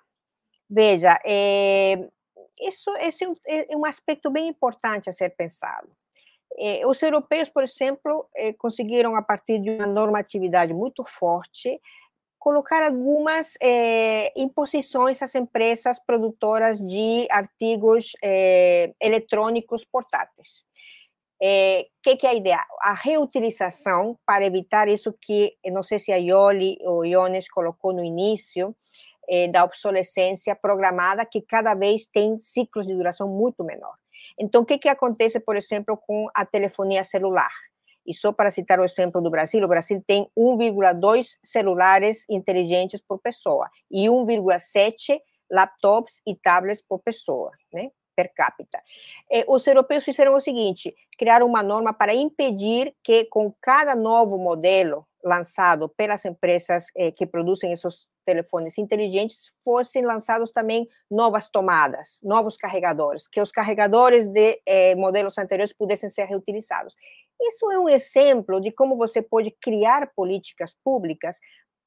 Veja, é, isso, esse é, é um aspecto bem importante a ser pensado. É, os europeus, por exemplo, é, conseguiram, a partir de uma normatividade muito forte, colocar algumas é, imposições às empresas produtoras de artigos é, eletrônicos portáteis. O é, que, que, é a ideia? A reutilização, para evitar isso que, não sei se a Ioli ou Iones colocou no início, da obsolescência programada, que cada vez tem ciclos de duração muito menor. Então, o que, que acontece, por exemplo, com a telefonia celular? E só para citar o exemplo do Brasil, o Brasil tem 1,2 celulares inteligentes por pessoa e 1,7 laptops e tablets por pessoa, né? per capita. Eh, os europeus fizeram o seguinte: criaram uma norma para impedir que, com cada novo modelo lançado pelas empresas eh, que produzem esses telefones inteligentes, fossem lançados também novas tomadas, novos carregadores, que os carregadores de eh, modelos anteriores pudessem ser reutilizados. Isso é um exemplo de como você pode criar políticas públicas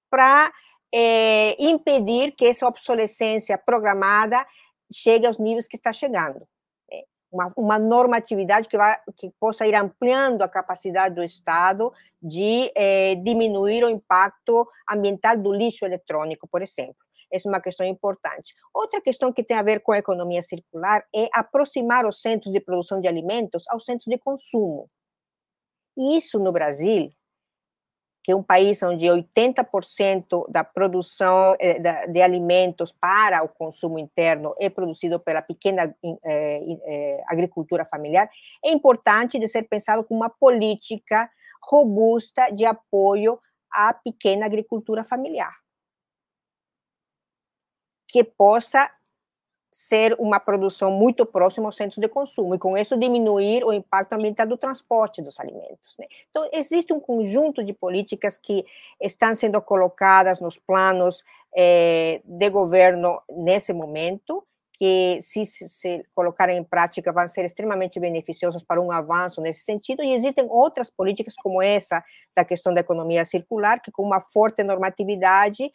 para é, impedir que essa obsolescência programada chegue aos níveis que está chegando. Né? Uma, uma, normatividade que, vai, que possa ir ampliando a capacidade do Estado de é, diminuir o impacto ambiental do lixo eletrônico, por exemplo. Essa é uma questão importante. Outra questão que tem a ver com a economia circular é aproximar os centros de produção de alimentos aos centros de consumo. Isso no Brasil, que é um país onde 80% da produção eh, de alimentos para o consumo interno é produzido pela pequena eh, eh, agricultura familiar, é importante de ser pensado como uma política robusta de apoio à pequena agricultura familiar, que possa ser uma produção muito próxima aos centros de consumo e com isso diminuir o impacto ambiental do transporte dos alimentos. Né? Então existe um conjunto de políticas que estão sendo colocadas nos planos eh, de governo nesse momento que, se, se, se colocarem em prática, vão ser extremamente beneficiosas para um avanço nesse sentido. E existem outras políticas, como essa da questão da economia circular, que com uma forte normatividade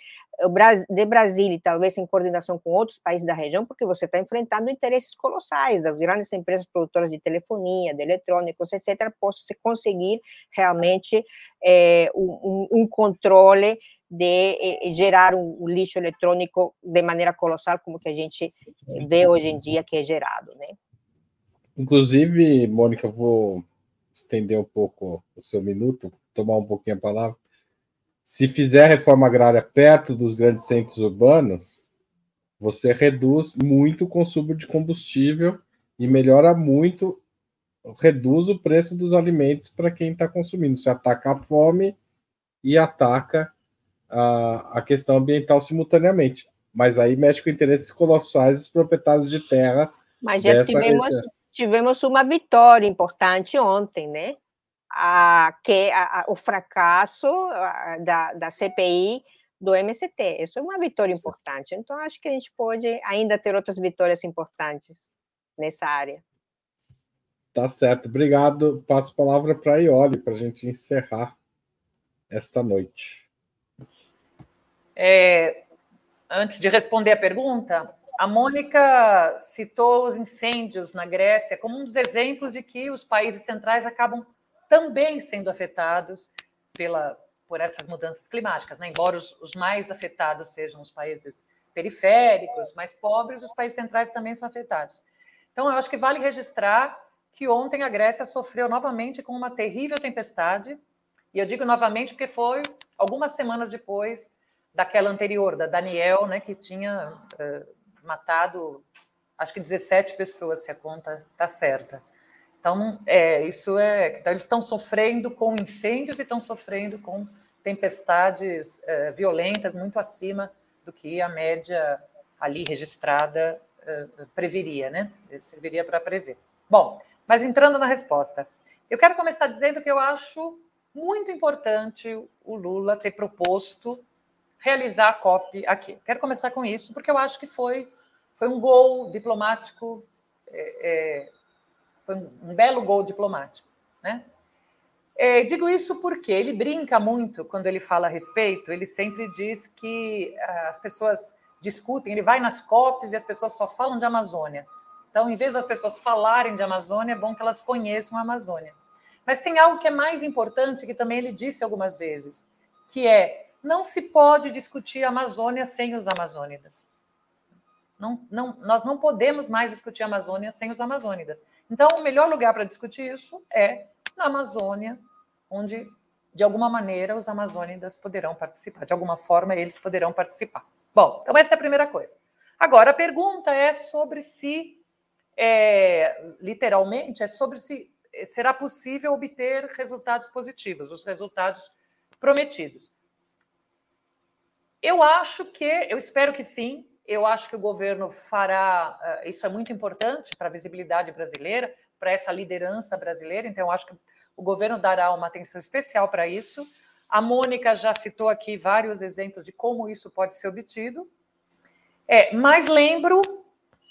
de Brasil e talvez em coordenação com outros países da região, porque você está enfrentando interesses colossais das grandes empresas produtoras de telefonia, de eletrônicos, etc., possa se conseguir realmente é, um, um controle de eh, gerar um, um, lixo eletrônico de maneira colossal, como que a gente vê hoje em dia que é gerado, né? Inclusive, Mônica, vou estender um pouco o seu minuto, tomar um pouquinho a palavra. Se fizer reforma agrária perto dos grandes centros urbanos, você reduz muito o consumo de combustível e melhora muito, reduz o preço dos alimentos para quem está consumindo. Você ataca a fome e ataca a, a questão ambiental simultaneamente. Mas aí mexe com interesses colossais dos proprietários de terra. Mas já tivemos, tivemos uma vitória importante ontem, né? A, que a, a, o fracasso da, da CPI do MST. Isso é uma vitória importante. Então, acho que a gente pode ainda ter outras vitórias importantes nessa área. Tá certo. Obrigado. Passo a palavra para a Ioli para a gente encerrar esta noite. É, antes de responder a pergunta, a Mônica citou os incêndios na Grécia como um dos exemplos de que os países centrais acabam também sendo afetados pela, por essas mudanças climáticas, né? embora os, os mais afetados sejam os países periféricos, mais pobres, os países centrais também são afetados. Então, eu acho que vale registrar que ontem a Grécia sofreu novamente com uma terrível tempestade, e eu digo novamente porque foi algumas semanas depois daquela anterior, da Daniel, né, que tinha uh, matado, acho que 17 pessoas, se a conta está certa. Então, é, isso é. Então, eles estão sofrendo com incêndios e estão sofrendo com tempestades uh, violentas muito acima do que a média ali registrada uh, preveria, né? Serviria para prever. Bom, mas entrando na resposta, eu quero começar dizendo que eu acho muito importante o Lula ter proposto realizar a COP aqui. Quero começar com isso, porque eu acho que foi, foi um gol diplomático, é, é, foi um belo gol diplomático. Né? É, digo isso porque ele brinca muito quando ele fala a respeito, ele sempre diz que as pessoas discutem, ele vai nas COPs e as pessoas só falam de Amazônia. Então, em vez das pessoas falarem de Amazônia, é bom que elas conheçam a Amazônia. Mas tem algo que é mais importante, que também ele disse algumas vezes, que é não se pode discutir a Amazônia sem os amazônidas. Não, não, nós não podemos mais discutir a Amazônia sem os amazônidas. Então, o melhor lugar para discutir isso é na Amazônia, onde, de alguma maneira, os amazônidas poderão participar. De alguma forma, eles poderão participar. Bom, então essa é a primeira coisa. Agora, a pergunta é sobre se, é, literalmente, é sobre se será possível obter resultados positivos, os resultados prometidos. Eu acho que, eu espero que sim, Eu acho que o governo fará, uh, isso é muito importante para a visibilidade brasileira, para essa liderança brasileira, então eu acho que o governo dará uma atenção especial para isso. A Mônica já citou aqui vários exemplos de como isso pode ser obtido. É, mas lembro,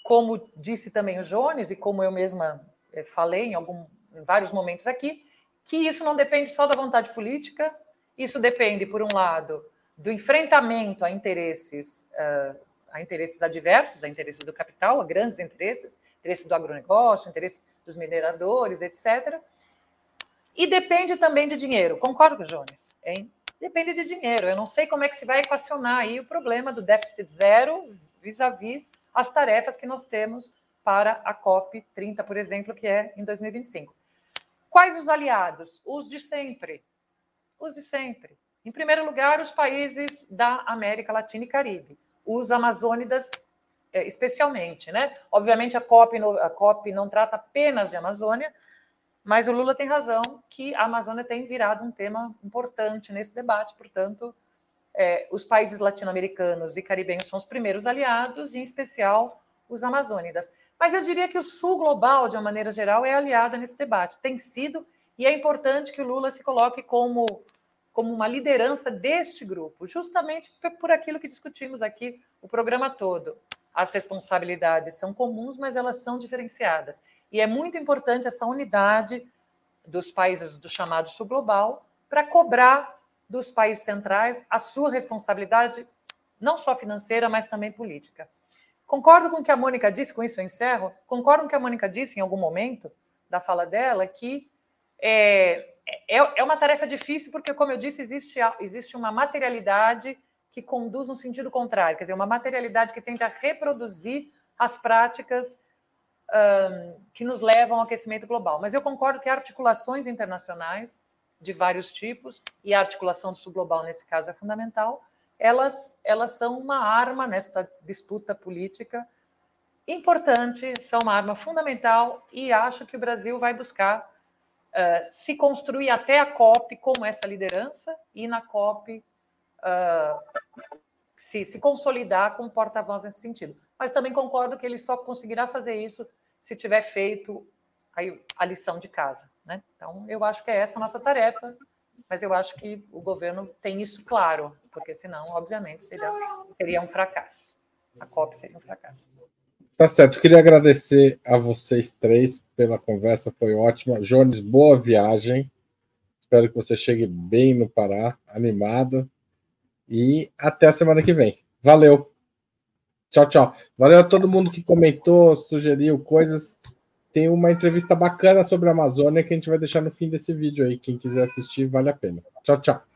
como disse também o Jones e como eu mesma é, falei em, algum, em vários momentos aqui, que isso não depende só da vontade política, isso depende, por um lado, do enfrentamento a interesses, uh, a interesses adversos, a interesses do capital, a grandes interesses, interesse do agronegócio, interesse dos mineradores, etc. E depende também de dinheiro. Concordo Jones, hein? Depende de dinheiro. Eu não sei como é que se vai equacionar aí o problema do déficit zero vis-à-vis -vis as tarefas que nós temos para a COP 30, por exemplo, que é em 2025. Quais os aliados? Os de sempre. Os de sempre. Em primeiro lugar, os países da América Latina e Caribe, os amazônidas é, especialmente, né? Obviamente a COP, a COP não trata apenas de Amazônia, mas o Lula tem razão que a Amazônia tem virado um tema importante nesse debate, portanto, é, os países latino-americanos e caribenhos são os primeiros aliados, e em especial os amazônidas. Mas eu diria que o Sul global, de uma maneira geral, é aliada nesse debate, tem sido, e é importante que o Lula se coloque como, como uma liderança deste grupo, justamente por aquilo que discutimos aqui o programa todo as responsabilidades são comuns, mas elas são diferenciadas. E é muito importante essa unidade dos países do chamado sul global para cobrar dos países centrais a sua responsabilidade, não só financeira, mas também política. Concordo com o que a Mônica disse, com isso eu encerro, concordo com o que a Mônica disse em algum momento da fala dela, que é, é, é uma tarefa difícil, porque, como eu disse, existe, existe uma materialidade que conduz no sentido contrário, quer dizer, uma materialidade que tende a reproduzir as práticas um, que nos levam ao aquecimento global. Mas eu concordo que articulações internacionais de vários tipos, e a articulação do sul global, nesse caso, é fundamental, elas, elas são uma arma nesta disputa política importante, são uma arma fundamental, e acho que o Brasil vai buscar uh, se construir até a COP como essa liderança, e na COP uh, se, se consolidar como porta-voz nesse sentido. Mas também concordo que ele só conseguirá fazer isso se tiver feito a, a lição de casa. Né? Então, eu acho que é essa a nossa tarefa, mas eu acho que o governo tem isso claro, porque senão, obviamente, seria, seria um fracasso. A COP seria um fracasso. Tá certo. Queria agradecer a vocês três pela conversa, foi ótima. Jones, boa viagem. Espero que você chegue bem no Pará, animado. E até a semana que vem. Valeu. Tchau, tchau. Valeu a todo mundo que comentou, sugeriu coisas. Tem uma entrevista bacana sobre a Amazônia que a gente vai deixar no fim desse vídeo aí. Quem quiser assistir, vale a pena. Tchau, tchau.